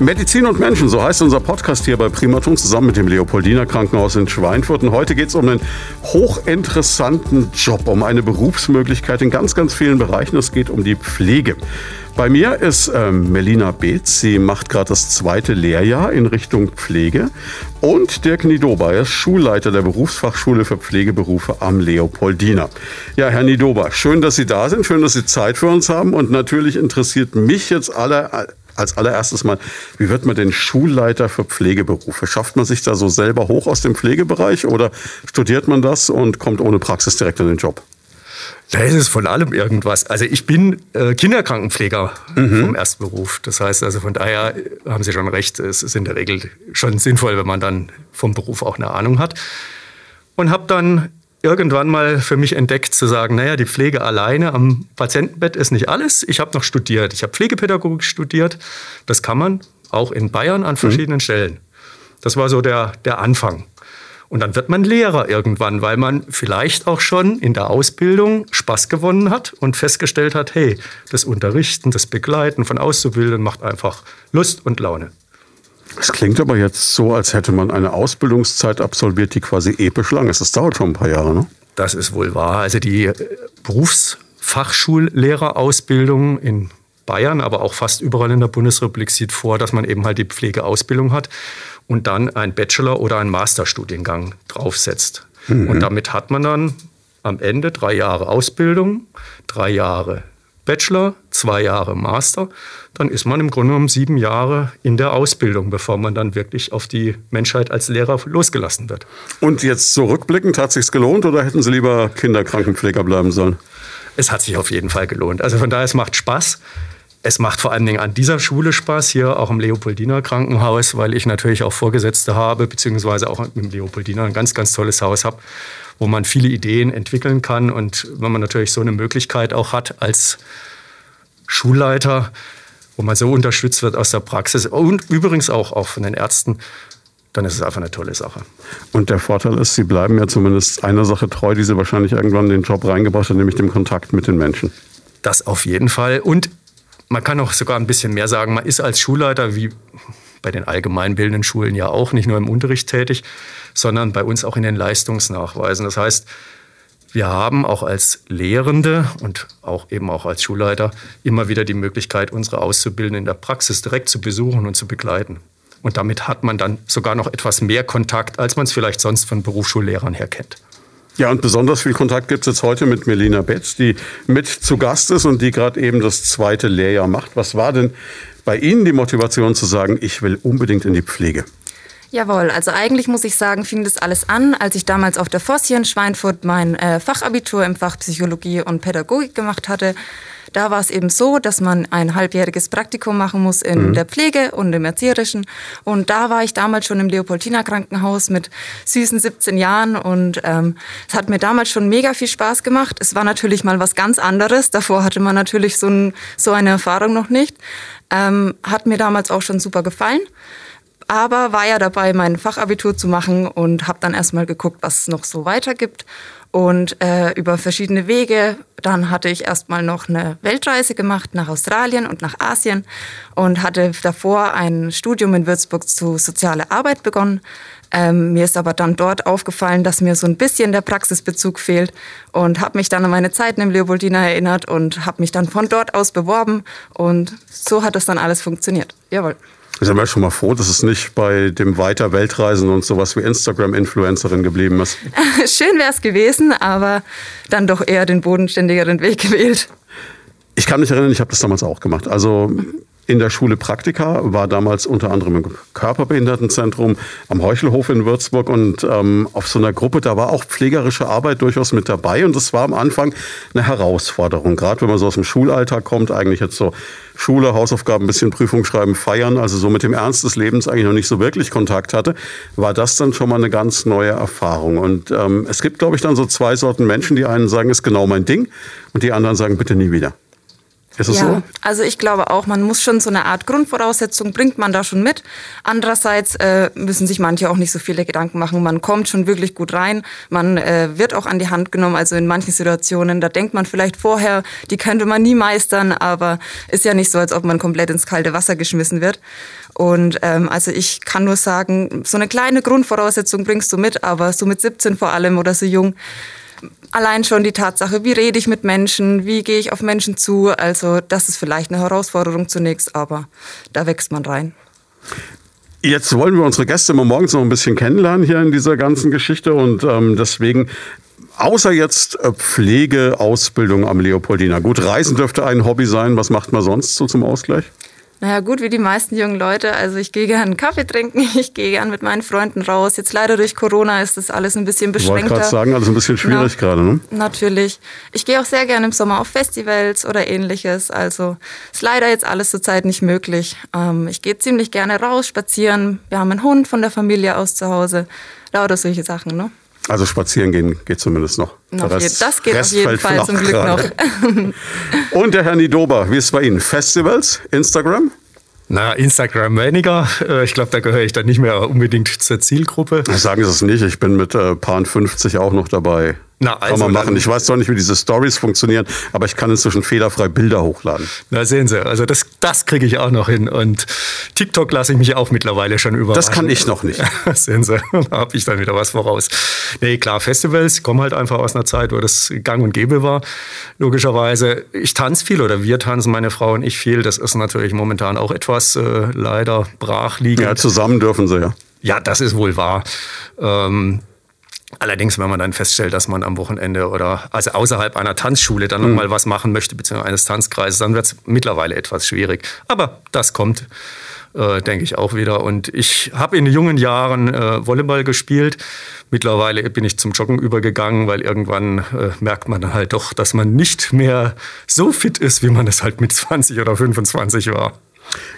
Medizin und Menschen, so heißt unser Podcast hier bei Primaton zusammen mit dem Leopoldiner Krankenhaus in Schweinfurt. Und heute geht es um einen hochinteressanten Job, um eine Berufsmöglichkeit in ganz, ganz vielen Bereichen. Es geht um die Pflege. Bei mir ist ähm, Melina Beetz. Sie macht gerade das zweite Lehrjahr in Richtung Pflege. Und Dirk Nidoba, er ist Schulleiter der Berufsfachschule für Pflegeberufe am Leopoldiner. Ja, Herr Nidoba, schön, dass Sie da sind. Schön, dass Sie Zeit für uns haben. Und natürlich interessiert mich jetzt alle als allererstes mal, wie wird man denn Schulleiter für Pflegeberufe? Schafft man sich da so selber hoch aus dem Pflegebereich oder studiert man das und kommt ohne Praxis direkt in den Job? Da ist es von allem irgendwas. Also ich bin äh, Kinderkrankenpfleger mhm. vom Erstberuf. Das heißt also von daher haben Sie schon recht, es ist in der Regel schon sinnvoll, wenn man dann vom Beruf auch eine Ahnung hat. Und habe dann irgendwann mal für mich entdeckt zu sagen, naja, die Pflege alleine am Patientenbett ist nicht alles. Ich habe noch studiert. Ich habe Pflegepädagogik studiert. Das kann man auch in Bayern an verschiedenen mhm. Stellen. Das war so der, der Anfang. Und dann wird man Lehrer irgendwann, weil man vielleicht auch schon in der Ausbildung Spaß gewonnen hat und festgestellt hat, hey, das Unterrichten, das Begleiten von Auszubildenden macht einfach Lust und Laune. Es klingt aber jetzt so, als hätte man eine Ausbildungszeit absolviert, die quasi episch lang ist. Das dauert schon ein paar Jahre, ne? Das ist wohl wahr. Also die äh, Berufsfachschullehrerausbildung in Bayern, aber auch fast überall in der Bundesrepublik sieht vor, dass man eben halt die Pflegeausbildung hat und dann einen Bachelor- oder einen Masterstudiengang draufsetzt. Mhm. Und damit hat man dann am Ende drei Jahre Ausbildung, drei Jahre Bachelor, zwei Jahre Master, dann ist man im Grunde genommen sieben Jahre in der Ausbildung, bevor man dann wirklich auf die Menschheit als Lehrer losgelassen wird. Und jetzt so rückblickend, hat sich's gelohnt oder hätten Sie lieber Kinderkrankenpfleger bleiben sollen? Es hat sich auf jeden Fall gelohnt. Also von daher, es macht Spaß. Es macht vor allen Dingen an dieser Schule Spaß, hier auch im Leopoldiner Krankenhaus, weil ich natürlich auch Vorgesetzte habe, beziehungsweise auch im Leopoldiner ein ganz, ganz tolles Haus habe wo man viele Ideen entwickeln kann. Und wenn man natürlich so eine Möglichkeit auch hat als Schulleiter, wo man so unterstützt wird aus der Praxis und übrigens auch, auch von den Ärzten, dann ist es einfach eine tolle Sache. Und der Vorteil ist, Sie bleiben ja zumindest einer Sache treu, die Sie wahrscheinlich irgendwann in den Job reingebracht haben, nämlich dem Kontakt mit den Menschen. Das auf jeden Fall. Und man kann auch sogar ein bisschen mehr sagen, man ist als Schulleiter wie bei den allgemeinbildenden Schulen ja auch nicht nur im Unterricht tätig, sondern bei uns auch in den Leistungsnachweisen. Das heißt, wir haben auch als Lehrende und auch eben auch als Schulleiter immer wieder die Möglichkeit, unsere Auszubildenden in der Praxis direkt zu besuchen und zu begleiten. Und damit hat man dann sogar noch etwas mehr Kontakt, als man es vielleicht sonst von Berufsschullehrern her kennt. Ja, und besonders viel Kontakt gibt es jetzt heute mit Melina Betz, die mit zu Gast ist und die gerade eben das zweite Lehrjahr macht. Was war denn bei Ihnen die Motivation zu sagen, ich will unbedingt in die Pflege? Jawohl, also eigentlich muss ich sagen, fing das alles an, als ich damals auf der FOS hier in Schweinfurt mein äh, Fachabitur im Fach Psychologie und Pädagogik gemacht hatte. Da war es eben so, dass man ein halbjähriges Praktikum machen muss in mhm. der Pflege und im Erzieherischen. Und da war ich damals schon im Leopoldiner Krankenhaus mit süßen 17 Jahren und ähm, es hat mir damals schon mega viel Spaß gemacht. Es war natürlich mal was ganz anderes. Davor hatte man natürlich so, ein, so eine Erfahrung noch nicht. Ähm, hat mir damals auch schon super gefallen aber war ja dabei, mein Fachabitur zu machen und habe dann erstmal geguckt, was es noch so weiter gibt. Und äh, über verschiedene Wege, dann hatte ich erstmal noch eine Weltreise gemacht nach Australien und nach Asien und hatte davor ein Studium in Würzburg zu soziale Arbeit begonnen. Ähm, mir ist aber dann dort aufgefallen, dass mir so ein bisschen der Praxisbezug fehlt und habe mich dann an meine Zeiten im Leopoldina erinnert und habe mich dann von dort aus beworben und so hat das dann alles funktioniert. Jawohl. Ich bin schon mal froh, dass es nicht bei dem Weiter Weltreisen und sowas wie Instagram-Influencerin geblieben ist. Schön wäre es gewesen, aber dann doch eher den bodenständigeren Weg gewählt. Ich kann mich erinnern, ich habe das damals auch gemacht. Also in der Schule Praktika, war damals unter anderem im Körperbehindertenzentrum am Heuchelhof in Würzburg und ähm, auf so einer Gruppe, da war auch pflegerische Arbeit durchaus mit dabei und das war am Anfang eine Herausforderung, gerade wenn man so aus dem Schulalltag kommt, eigentlich jetzt so Schule, Hausaufgaben, ein bisschen Prüfung schreiben, feiern, also so mit dem Ernst des Lebens eigentlich noch nicht so wirklich Kontakt hatte, war das dann schon mal eine ganz neue Erfahrung. Und ähm, es gibt, glaube ich, dann so zwei Sorten Menschen, die einen sagen, ist genau mein Ding und die anderen sagen, bitte nie wieder. Ist es ja, so? Also ich glaube auch, man muss schon so eine Art Grundvoraussetzung, bringt man da schon mit. Andererseits äh, müssen sich manche auch nicht so viele Gedanken machen. Man kommt schon wirklich gut rein, man äh, wird auch an die Hand genommen. Also in manchen Situationen, da denkt man vielleicht vorher, die könnte man nie meistern, aber ist ja nicht so, als ob man komplett ins kalte Wasser geschmissen wird. Und ähm, also ich kann nur sagen, so eine kleine Grundvoraussetzung bringst du mit, aber so mit 17 vor allem oder so jung, allein schon die Tatsache, wie rede ich mit Menschen, wie gehe ich auf Menschen zu. Also das ist vielleicht eine Herausforderung zunächst, aber da wächst man rein. Jetzt wollen wir unsere Gäste mal morgens noch ein bisschen kennenlernen hier in dieser ganzen Geschichte und ähm, deswegen Außer jetzt äh, Pflegeausbildung am Leopoldina. Gut, Reisen dürfte ein Hobby sein. Was macht man sonst so zum Ausgleich? Naja, gut, wie die meisten jungen Leute. Also ich gehe gerne Kaffee trinken, ich gehe gerne mit meinen Freunden raus. Jetzt leider durch Corona ist das alles ein bisschen beschränkter. Ich wollte gerade sagen, alles ein bisschen schwierig gerade, ne? Natürlich. Ich gehe auch sehr gerne im Sommer auf Festivals oder ähnliches. Also ist leider jetzt alles zurzeit nicht möglich. Ähm, ich gehe ziemlich gerne raus, spazieren. Wir haben einen Hund von der Familie aus zu Hause. Lauter solche Sachen, ne? Also spazieren gehen geht zumindest noch. noch Rest, das geht Rest auf jeden Fall zum Glück gerade. noch. Und der Herr Nidoba, wie ist es bei Ihnen? Festivals, Instagram? Na, Instagram weniger. Äh, ich glaube, da gehöre ich dann nicht mehr unbedingt zur Zielgruppe. Sagen Sie es nicht, ich bin mit äh, Paar 50 auch noch dabei. Na, also kann man machen. Ich weiß zwar nicht, wie diese Stories funktionieren, aber ich kann inzwischen fehlerfrei Bilder hochladen. Na, sehen Sie, also das, das kriege ich auch noch hin. Und TikTok lasse ich mich auch mittlerweile schon überraschen. Das kann ich noch nicht. sehen Sie, da habe ich dann wieder was voraus. Nee, klar, Festivals kommen halt einfach aus einer Zeit, wo das gang und gäbe war, logischerweise. Ich tanze viel oder wir tanzen, meine Frau und ich viel. Das ist natürlich momentan auch etwas äh, leider brach liegen. Ja, zusammen dürfen Sie ja. Ja, das ist wohl wahr. Ähm, Allerdings, wenn man dann feststellt, dass man am Wochenende oder also außerhalb einer Tanzschule dann mhm. nochmal was machen möchte, beziehungsweise eines Tanzkreises, dann wird es mittlerweile etwas schwierig. Aber das kommt, äh, denke ich, auch wieder. Und ich habe in jungen Jahren äh, Volleyball gespielt. Mittlerweile bin ich zum Joggen übergegangen, weil irgendwann äh, merkt man halt doch, dass man nicht mehr so fit ist, wie man es halt mit 20 oder 25 war.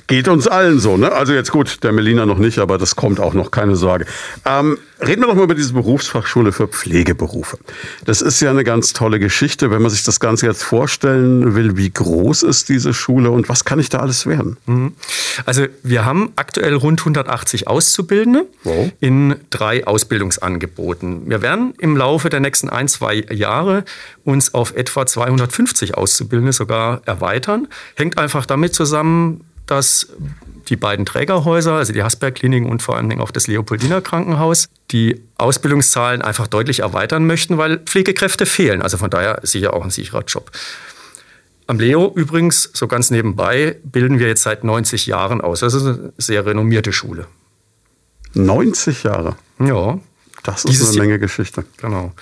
Geht uns allen so, ne? Also jetzt gut, der Melina noch nicht, aber das kommt auch noch, keine Sorge. Ähm, reden wir doch mal über diese Berufsfachschule für Pflegeberufe. Das ist ja eine ganz tolle Geschichte, wenn man sich das Ganze jetzt vorstellen will. Wie groß ist diese Schule und was kann ich da alles werden? Mhm. Also wir haben aktuell rund 180 Auszubildende wow. in drei Ausbildungsangeboten. Wir werden im Laufe der nächsten ein, zwei Jahre uns auf etwa 250 Auszubildende sogar erweitern. Hängt einfach damit zusammen, dass die beiden Trägerhäuser, also die Hasberg-Kliniken und vor allen Dingen auch das Leopoldiner Krankenhaus, die Ausbildungszahlen einfach deutlich erweitern möchten, weil Pflegekräfte fehlen. Also von daher sicher auch ein sicherer Job. Am Leo übrigens, so ganz nebenbei, bilden wir jetzt seit 90 Jahren aus. Das ist eine sehr renommierte Schule. 90 Jahre? Ja. Das ist Dieses eine Menge Geschichte. Genau.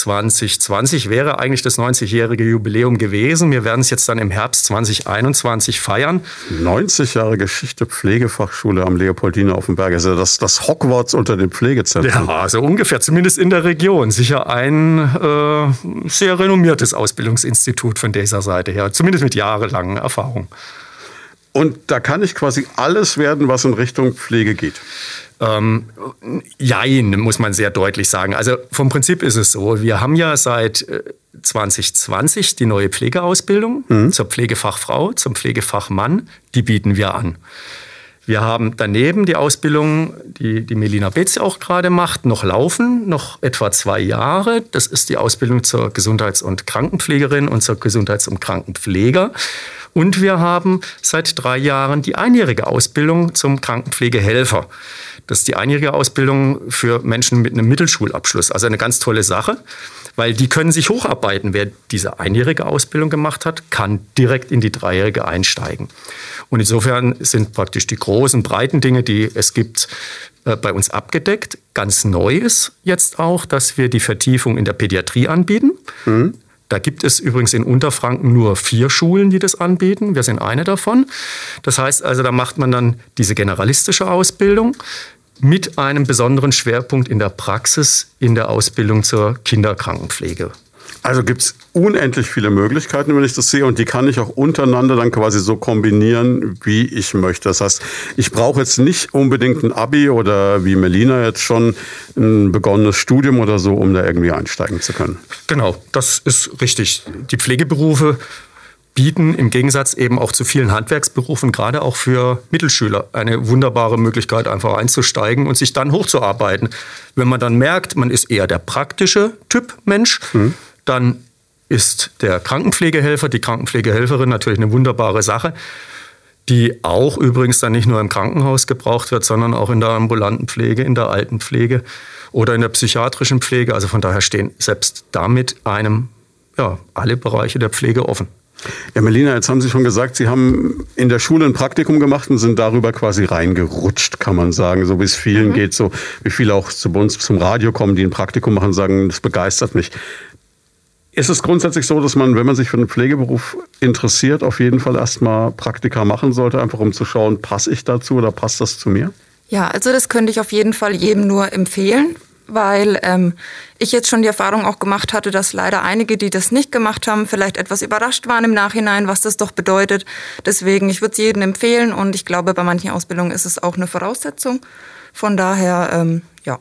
2020 wäre eigentlich das 90-jährige Jubiläum gewesen. Wir werden es jetzt dann im Herbst 2021 feiern. 90 Jahre Geschichte Pflegefachschule am Leopoldiner auf dem Berg. Also das, das Hogwarts unter den Pflegezentren. Ja, also ungefähr, zumindest in der Region. Sicher ein äh, sehr renommiertes Ausbildungsinstitut von dieser Seite her, zumindest mit jahrelangen Erfahrung. Und da kann ich quasi alles werden, was in Richtung Pflege geht. Ähm, jein, muss man sehr deutlich sagen. Also vom Prinzip ist es so, wir haben ja seit 2020 äh, die neue Pflegeausbildung mhm. zur Pflegefachfrau, zum Pflegefachmann, die bieten wir an. Wir haben daneben die Ausbildung, die, die Melina Betz auch gerade macht, noch laufen, noch etwa zwei Jahre. Das ist die Ausbildung zur Gesundheits- und Krankenpflegerin und zur Gesundheits- und Krankenpfleger. Und wir haben seit drei Jahren die einjährige Ausbildung zum Krankenpflegehelfer. Das ist die einjährige Ausbildung für Menschen mit einem Mittelschulabschluss. Also eine ganz tolle Sache, weil die können sich hocharbeiten. Wer diese einjährige Ausbildung gemacht hat, kann direkt in die dreijährige einsteigen. Und insofern sind praktisch die großen, breiten Dinge, die es gibt, äh, bei uns abgedeckt. Ganz neu ist jetzt auch, dass wir die Vertiefung in der Pädiatrie anbieten. Mhm. Da gibt es übrigens in Unterfranken nur vier Schulen, die das anbieten. Wir sind eine davon. Das heißt also, da macht man dann diese generalistische Ausbildung mit einem besonderen Schwerpunkt in der Praxis in der Ausbildung zur Kinderkrankenpflege. Also gibt es unendlich viele Möglichkeiten, wenn ich das sehe, und die kann ich auch untereinander dann quasi so kombinieren, wie ich möchte. Das heißt, ich brauche jetzt nicht unbedingt ein Abi oder wie Melina jetzt schon ein begonnenes Studium oder so, um da irgendwie einsteigen zu können. Genau, das ist richtig. Die Pflegeberufe bieten im Gegensatz eben auch zu vielen Handwerksberufen, gerade auch für Mittelschüler, eine wunderbare Möglichkeit, einfach einzusteigen und sich dann hochzuarbeiten. Wenn man dann merkt, man ist eher der praktische Typ Mensch, mhm. Dann ist der Krankenpflegehelfer, die Krankenpflegehelferin natürlich eine wunderbare Sache, die auch übrigens dann nicht nur im Krankenhaus gebraucht wird, sondern auch in der ambulanten Pflege, in der Altenpflege oder in der psychiatrischen Pflege. Also von daher stehen selbst damit einem ja, alle Bereiche der Pflege offen. Ja, Melina, jetzt haben Sie schon gesagt, Sie haben in der Schule ein Praktikum gemacht und sind darüber quasi reingerutscht, kann man sagen, so wie es vielen mhm. geht, so wie viele auch zu uns zum Radio kommen, die ein Praktikum machen, sagen, das begeistert mich. Ist es grundsätzlich so, dass man, wenn man sich für einen Pflegeberuf interessiert, auf jeden Fall erstmal Praktika machen sollte, einfach um zu schauen, passe ich dazu oder passt das zu mir? Ja, also das könnte ich auf jeden Fall jedem nur empfehlen, weil ähm, ich jetzt schon die Erfahrung auch gemacht hatte, dass leider einige, die das nicht gemacht haben, vielleicht etwas überrascht waren im Nachhinein, was das doch bedeutet. Deswegen, ich würde es jedem empfehlen und ich glaube, bei manchen Ausbildungen ist es auch eine Voraussetzung. Von daher, ähm, ja.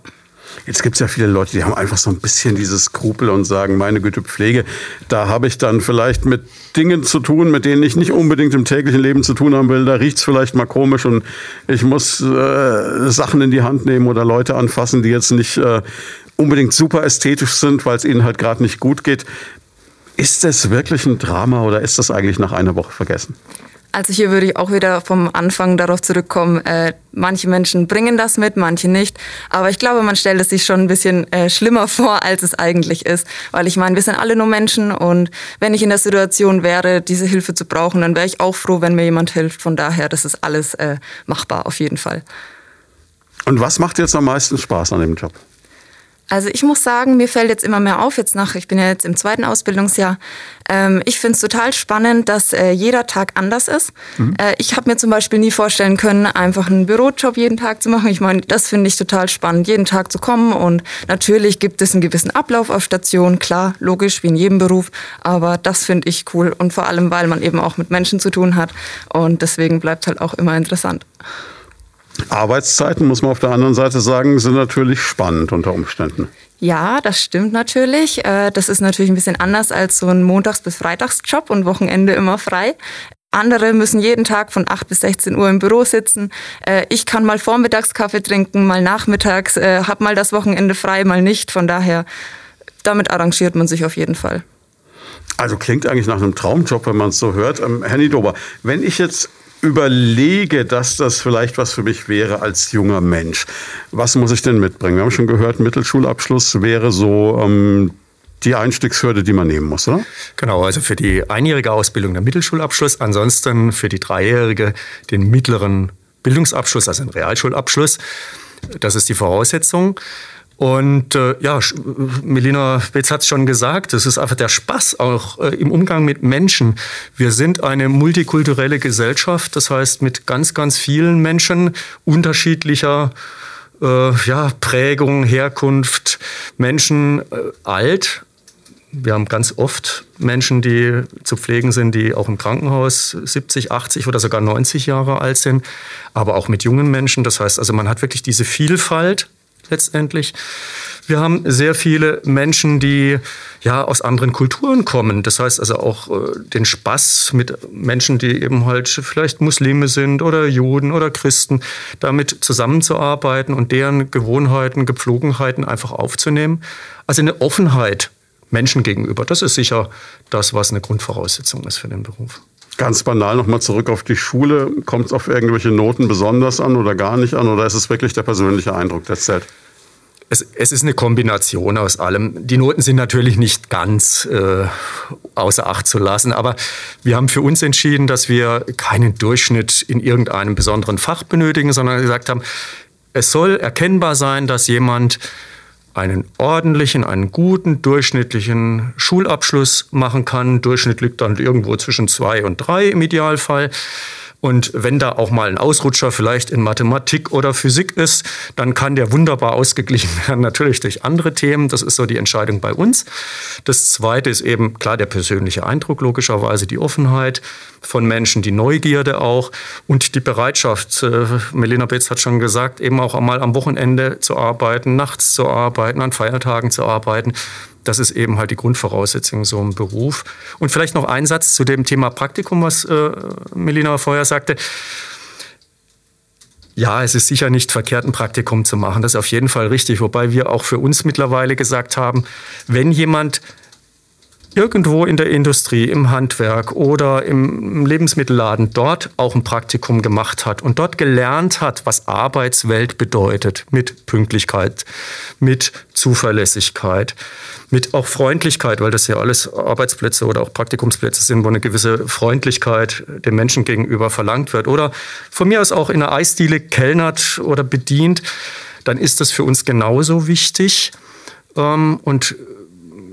Jetzt gibt es ja viele Leute, die haben einfach so ein bisschen dieses Skrupel und sagen, meine Güte, Pflege, da habe ich dann vielleicht mit Dingen zu tun, mit denen ich nicht unbedingt im täglichen Leben zu tun haben will. Da riecht es vielleicht mal komisch und ich muss äh, Sachen in die Hand nehmen oder Leute anfassen, die jetzt nicht äh, unbedingt super ästhetisch sind, weil es ihnen halt gerade nicht gut geht. Ist das wirklich ein Drama oder ist das eigentlich nach einer Woche vergessen? Also hier würde ich auch wieder vom Anfang darauf zurückkommen, äh, manche Menschen bringen das mit, manche nicht. Aber ich glaube, man stellt es sich schon ein bisschen äh, schlimmer vor, als es eigentlich ist. Weil ich meine, wir sind alle nur Menschen und wenn ich in der Situation wäre, diese Hilfe zu brauchen, dann wäre ich auch froh, wenn mir jemand hilft. Von daher, das ist alles äh, machbar auf jeden Fall. Und was macht jetzt am meisten Spaß an dem Job? Also ich muss sagen, mir fällt jetzt immer mehr auf, jetzt nach, ich bin ja jetzt im zweiten Ausbildungsjahr, ähm, ich finde es total spannend, dass äh, jeder Tag anders ist. Mhm. Äh, ich habe mir zum Beispiel nie vorstellen können, einfach einen Bürojob jeden Tag zu machen. Ich meine, das finde ich total spannend, jeden Tag zu kommen. Und natürlich gibt es einen gewissen Ablauf auf Station, klar, logisch, wie in jedem Beruf. Aber das finde ich cool und vor allem, weil man eben auch mit Menschen zu tun hat. Und deswegen bleibt halt auch immer interessant. Arbeitszeiten, muss man auf der anderen Seite sagen, sind natürlich spannend unter Umständen. Ja, das stimmt natürlich. Äh, das ist natürlich ein bisschen anders als so ein Montags- bis Freitagsjob und Wochenende immer frei. Andere müssen jeden Tag von 8 bis 16 Uhr im Büro sitzen. Äh, ich kann mal vormittags Kaffee trinken, mal nachmittags, äh, hab mal das Wochenende frei, mal nicht. Von daher, damit arrangiert man sich auf jeden Fall. Also klingt eigentlich nach einem Traumjob, wenn man es so hört. Ähm, Herr Niedober, wenn ich jetzt überlege, dass das vielleicht was für mich wäre als junger Mensch, was muss ich denn mitbringen? Wir haben schon gehört, Mittelschulabschluss wäre so ähm, die Einstiegshürde, die man nehmen muss, oder? Genau, also für die einjährige Ausbildung der Mittelschulabschluss, ansonsten für die dreijährige den mittleren Bildungsabschluss, also den Realschulabschluss. Das ist die Voraussetzung. Und äh, ja, Melina Betz hat es schon gesagt, es ist einfach der Spaß auch äh, im Umgang mit Menschen. Wir sind eine multikulturelle Gesellschaft, das heißt mit ganz, ganz vielen Menschen unterschiedlicher äh, ja, Prägung, Herkunft, Menschen äh, alt. Wir haben ganz oft Menschen, die zu pflegen sind, die auch im Krankenhaus 70, 80 oder sogar 90 Jahre alt sind, aber auch mit jungen Menschen. Das heißt also, man hat wirklich diese Vielfalt letztendlich. Wir haben sehr viele Menschen, die ja aus anderen Kulturen kommen. Das heißt also auch äh, den Spaß mit Menschen, die eben halt vielleicht Muslime sind oder Juden oder Christen, damit zusammenzuarbeiten und deren Gewohnheiten, Gepflogenheiten einfach aufzunehmen. Also eine Offenheit Menschen gegenüber. Das ist sicher das, was eine Grundvoraussetzung ist für den Beruf. Ganz banal nochmal zurück auf die Schule. Kommt es auf irgendwelche Noten besonders an oder gar nicht an? Oder ist es wirklich der persönliche Eindruck, der zählt? Es, es ist eine Kombination aus allem. Die Noten sind natürlich nicht ganz äh, außer Acht zu lassen, aber wir haben für uns entschieden, dass wir keinen Durchschnitt in irgendeinem besonderen Fach benötigen, sondern gesagt haben, es soll erkennbar sein, dass jemand einen ordentlichen, einen guten, durchschnittlichen Schulabschluss machen kann. Durchschnitt liegt dann irgendwo zwischen zwei und drei im Idealfall. Und wenn da auch mal ein Ausrutscher vielleicht in Mathematik oder Physik ist, dann kann der wunderbar ausgeglichen werden, natürlich durch andere Themen. Das ist so die Entscheidung bei uns. Das Zweite ist eben klar der persönliche Eindruck, logischerweise die Offenheit von Menschen, die Neugierde auch und die Bereitschaft. Äh, Melina Betz hat schon gesagt, eben auch einmal am Wochenende zu arbeiten, nachts zu arbeiten, an Feiertagen zu arbeiten das ist eben halt die Grundvoraussetzung so im Beruf. Und vielleicht noch ein Satz zu dem Thema Praktikum, was äh, Melina vorher sagte. Ja, es ist sicher nicht verkehrt, ein Praktikum zu machen. Das ist auf jeden Fall richtig. Wobei wir auch für uns mittlerweile gesagt haben, wenn jemand irgendwo in der Industrie, im Handwerk oder im Lebensmittelladen dort auch ein Praktikum gemacht hat und dort gelernt hat, was Arbeitswelt bedeutet, mit Pünktlichkeit, mit Zuverlässigkeit, mit auch Freundlichkeit, weil das ja alles Arbeitsplätze oder auch Praktikumsplätze sind, wo eine gewisse Freundlichkeit dem Menschen gegenüber verlangt wird. Oder von mir aus auch in einer Eisdiele kellnert oder bedient, dann ist das für uns genauso wichtig. Ähm, und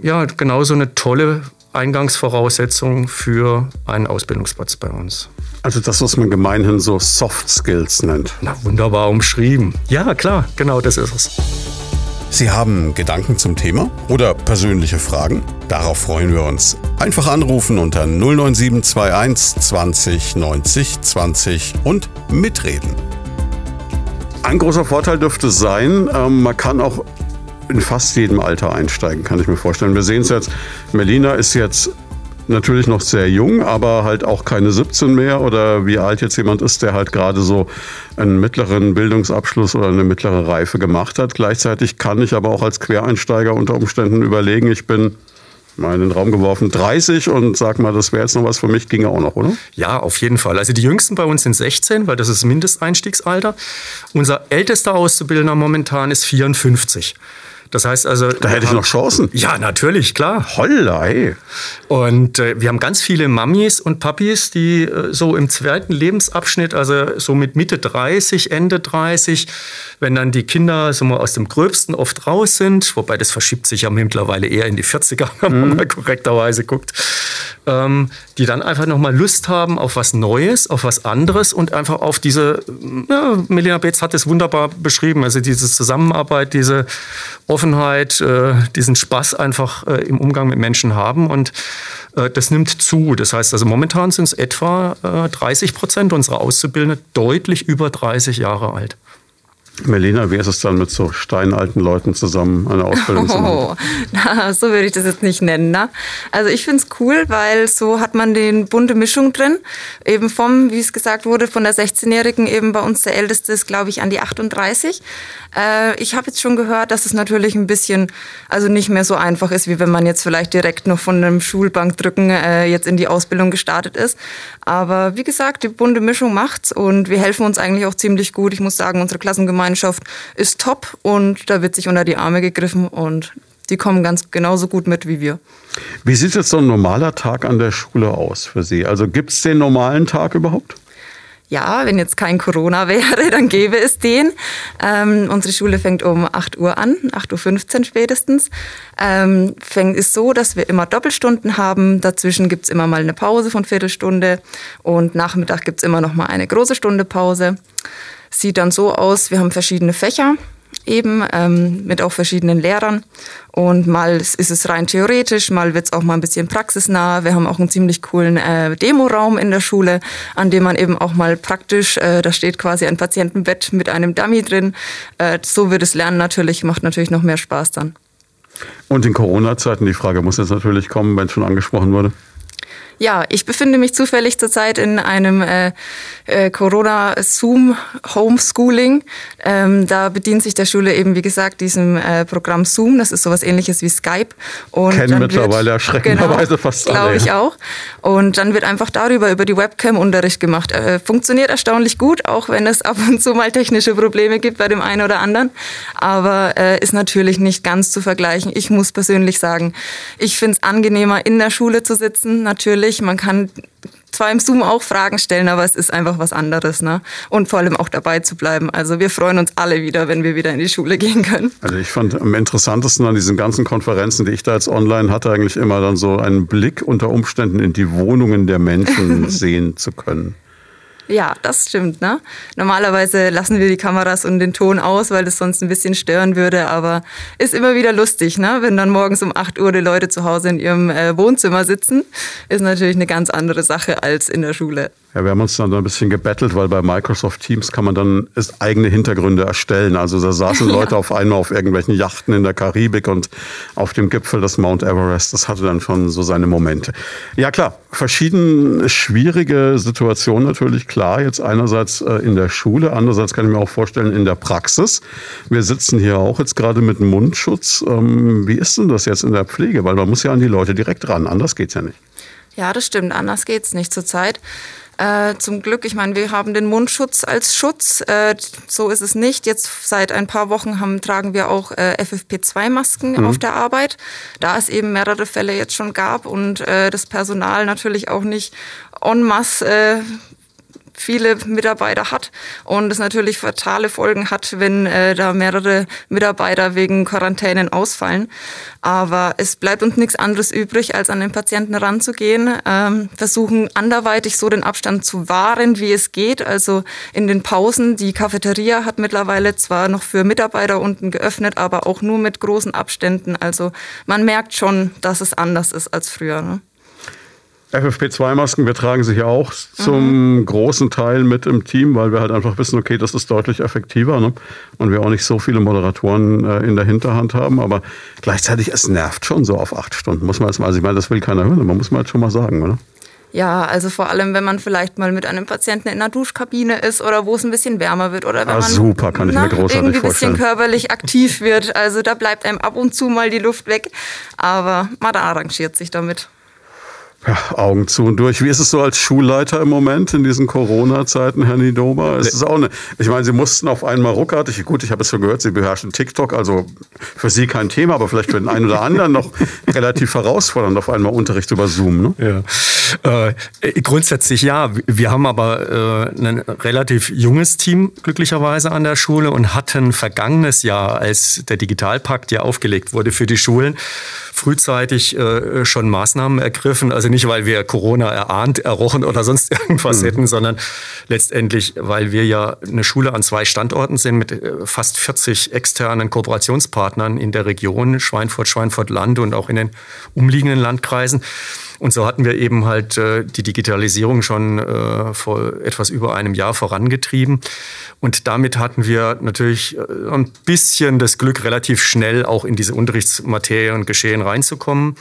ja, genauso eine tolle Eingangsvoraussetzung für einen Ausbildungsplatz bei uns. Also das, was man gemeinhin so Soft Skills nennt. Na, wunderbar umschrieben. Ja, klar, genau das ist es. Sie haben Gedanken zum Thema oder persönliche Fragen? Darauf freuen wir uns. Einfach anrufen unter 09721 20 90 20 und mitreden. Ein großer Vorteil dürfte sein, ähm, man kann auch in fast jedem Alter einsteigen, kann ich mir vorstellen. Wir sehen es jetzt, Melina ist jetzt natürlich noch sehr jung, aber halt auch keine 17 mehr oder wie alt jetzt jemand ist, der halt gerade so einen mittleren Bildungsabschluss oder eine mittlere Reife gemacht hat. Gleichzeitig kann ich aber auch als Quereinsteiger unter Umständen überlegen, ich bin mal in den Raum geworfen, 30 und sag mal, das wäre jetzt noch was für mich, ginge auch noch, oder? Ja, auf jeden Fall. Also die Jüngsten bei uns sind 16, weil das ist Mindesteinstiegsalter. Unser ältester Auszubildender momentan ist 54. Das heißt also. Da hätte ich noch Chancen. Ja, natürlich, klar. Holla, ey. Und äh, wir haben ganz viele Mamis und Papis, die äh, so im zweiten Lebensabschnitt, also so mit Mitte 30, Ende 30, wenn dann die Kinder so mal aus dem Gröbsten oft raus sind, wobei das verschiebt sich ja mittlerweile eher in die 40er, wenn man mhm. mal korrekterweise guckt, ähm, die dann einfach nochmal Lust haben auf was Neues, auf was anderes und einfach auf diese, ja, Melina Betz hat es wunderbar beschrieben, also diese Zusammenarbeit, diese Offenheit, äh, diesen Spaß einfach äh, im Umgang mit Menschen haben und äh, das nimmt zu. Das heißt also momentan sind es etwa 30 Prozent unserer Auszubildenden deutlich über 30 Jahre alt. Melina, wie ist es dann mit so steinalten Leuten zusammen eine Ausbildung zu machen? Oh, na, so würde ich das jetzt nicht nennen. Ne? Also ich finde es cool, weil so hat man den bunte Mischung drin. Eben vom, wie es gesagt wurde, von der 16-Jährigen eben bei uns der Älteste ist, glaube ich, an die 38. Äh, ich habe jetzt schon gehört, dass es natürlich ein bisschen, also nicht mehr so einfach ist, wie wenn man jetzt vielleicht direkt noch von einem Schulbankdrücken äh, jetzt in die Ausbildung gestartet ist. Aber wie gesagt, die bunte Mischung macht's und wir helfen uns eigentlich auch ziemlich gut. Ich muss sagen, unsere Klassengemeinschaft Gemeinschaft ist top und da wird sich unter die Arme gegriffen und die kommen ganz genauso gut mit wie wir. Wie sieht jetzt so ein normaler Tag an der Schule aus für Sie? Also gibt es den normalen Tag überhaupt? Ja, wenn jetzt kein Corona wäre, dann gäbe es den. Ähm, unsere Schule fängt um 8 Uhr an, 8.15 Uhr spätestens. Ähm, fängt ist so, dass wir immer Doppelstunden haben. Dazwischen gibt es immer mal eine Pause von Viertelstunde und Nachmittag gibt es immer noch mal eine große Stunde Pause. Sieht dann so aus, wir haben verschiedene Fächer eben ähm, mit auch verschiedenen Lehrern. Und mal ist es rein theoretisch, mal wird es auch mal ein bisschen praxisnah. Wir haben auch einen ziemlich coolen äh, Demoraum in der Schule, an dem man eben auch mal praktisch, äh, da steht quasi ein Patientenbett mit einem Dummy drin. Äh, so wird es Lernen natürlich, macht natürlich noch mehr Spaß dann. Und in Corona-Zeiten, die Frage muss jetzt natürlich kommen, wenn es schon angesprochen wurde. Ja, ich befinde mich zufällig zurzeit in einem äh, äh, Corona-Zoom-Homeschooling. Ähm, da bedient sich der Schule eben, wie gesagt, diesem äh, Programm Zoom. Das ist sowas ähnliches wie Skype. Und Kennen mittlerweile erschreckenderweise genau, fast alle. Glaube ich auch. Und dann wird einfach darüber, über die Webcam Unterricht gemacht. Äh, funktioniert erstaunlich gut, auch wenn es ab und zu mal technische Probleme gibt bei dem einen oder anderen. Aber äh, ist natürlich nicht ganz zu vergleichen. Ich muss persönlich sagen, ich finde es angenehmer, in der Schule zu sitzen, natürlich natürlich, man kann zwar im Zoom auch Fragen stellen, aber es ist einfach was anderes. Ne? Und vor allem auch dabei zu bleiben. Also wir freuen uns alle wieder, wenn wir wieder in die Schule gehen können. Also ich fand am interessantesten an diesen ganzen Konferenzen, die ich da jetzt online hatte, eigentlich immer dann so einen Blick unter Umständen in die Wohnungen der Menschen sehen zu können. Ja, das stimmt. Ne? Normalerweise lassen wir die Kameras und den Ton aus, weil das sonst ein bisschen stören würde. Aber ist immer wieder lustig, ne? wenn dann morgens um 8 Uhr die Leute zu Hause in ihrem äh, Wohnzimmer sitzen. Ist natürlich eine ganz andere Sache als in der Schule. Ja, wir haben uns dann ein bisschen gebettelt, weil bei Microsoft Teams kann man dann eigene Hintergründe erstellen. Also da saßen ja. Leute auf einmal auf irgendwelchen Yachten in der Karibik und auf dem Gipfel des Mount Everest. Das hatte dann schon so seine Momente. Ja klar, verschiedene schwierige Situationen natürlich klar. Jetzt einerseits äh, in der Schule, andererseits kann ich mir auch vorstellen in der Praxis. Wir sitzen hier auch jetzt gerade mit Mundschutz. Ähm, wie ist denn das jetzt in der Pflege? Weil man muss ja an die Leute direkt ran. Anders geht's ja nicht. Ja, das stimmt. Anders geht's nicht zurzeit. Äh, zum Glück, ich meine, wir haben den Mundschutz als Schutz. Äh, so ist es nicht. Jetzt seit ein paar Wochen haben, tragen wir auch äh, FFP2-Masken mhm. auf der Arbeit, da es eben mehrere Fälle jetzt schon gab und äh, das Personal natürlich auch nicht en masse äh, viele Mitarbeiter hat und es natürlich fatale Folgen hat, wenn äh, da mehrere Mitarbeiter wegen Quarantänen ausfallen. Aber es bleibt uns nichts anderes übrig, als an den Patienten ranzugehen, ähm, versuchen anderweitig so den Abstand zu wahren, wie es geht. Also in den Pausen, die Cafeteria hat mittlerweile zwar noch für Mitarbeiter unten geöffnet, aber auch nur mit großen Abständen. Also man merkt schon, dass es anders ist als früher. Ne? FFP2-Masken, wir tragen sie hier auch zum mhm. großen Teil mit im Team, weil wir halt einfach wissen, okay, das ist deutlich effektiver ne? und wir auch nicht so viele Moderatoren äh, in der Hinterhand haben. Aber gleichzeitig, es nervt schon so auf acht Stunden, muss man jetzt mal, also ich meine, das will keiner hören, man muss man halt schon mal sagen, oder? Ja, also vor allem, wenn man vielleicht mal mit einem Patienten in einer Duschkabine ist oder wo es ein bisschen wärmer wird oder wenn ah, man super, kann ich na, mir großartig irgendwie ein bisschen körperlich aktiv wird. Also da bleibt einem ab und zu mal die Luft weg, aber man arrangiert sich damit. Ja, Augen zu und durch. Wie ist es so als Schulleiter im Moment in diesen Corona-Zeiten, Herr Nidoma? Es ist auch eine, ich meine, Sie mussten auf einmal ruckartig, gut, ich habe es schon gehört, Sie beherrschen TikTok, also für Sie kein Thema, aber vielleicht für den einen oder anderen noch relativ herausfordernd, auf einmal Unterricht über Zoom. Ne? Ja. Äh, grundsätzlich ja. Wir haben aber äh, ein relativ junges Team glücklicherweise an der Schule und hatten vergangenes Jahr, als der Digitalpakt ja aufgelegt wurde für die Schulen, frühzeitig äh, schon Maßnahmen ergriffen. Also nicht, weil wir Corona erahnt, errochen oder sonst irgendwas mhm. hätten, sondern letztendlich, weil wir ja eine Schule an zwei Standorten sind mit äh, fast 40 externen Kooperationspartnern in der Region, Schweinfurt, Schweinfurt-Land und auch in den umliegenden Landkreisen. Und so hatten wir eben halt äh, die Digitalisierung schon äh, vor etwas über einem Jahr vorangetrieben. Und damit hatten wir natürlich äh, ein bisschen das Glück, relativ schnell auch in diese Unterrichtsmaterie und Geschehen reinzukommen.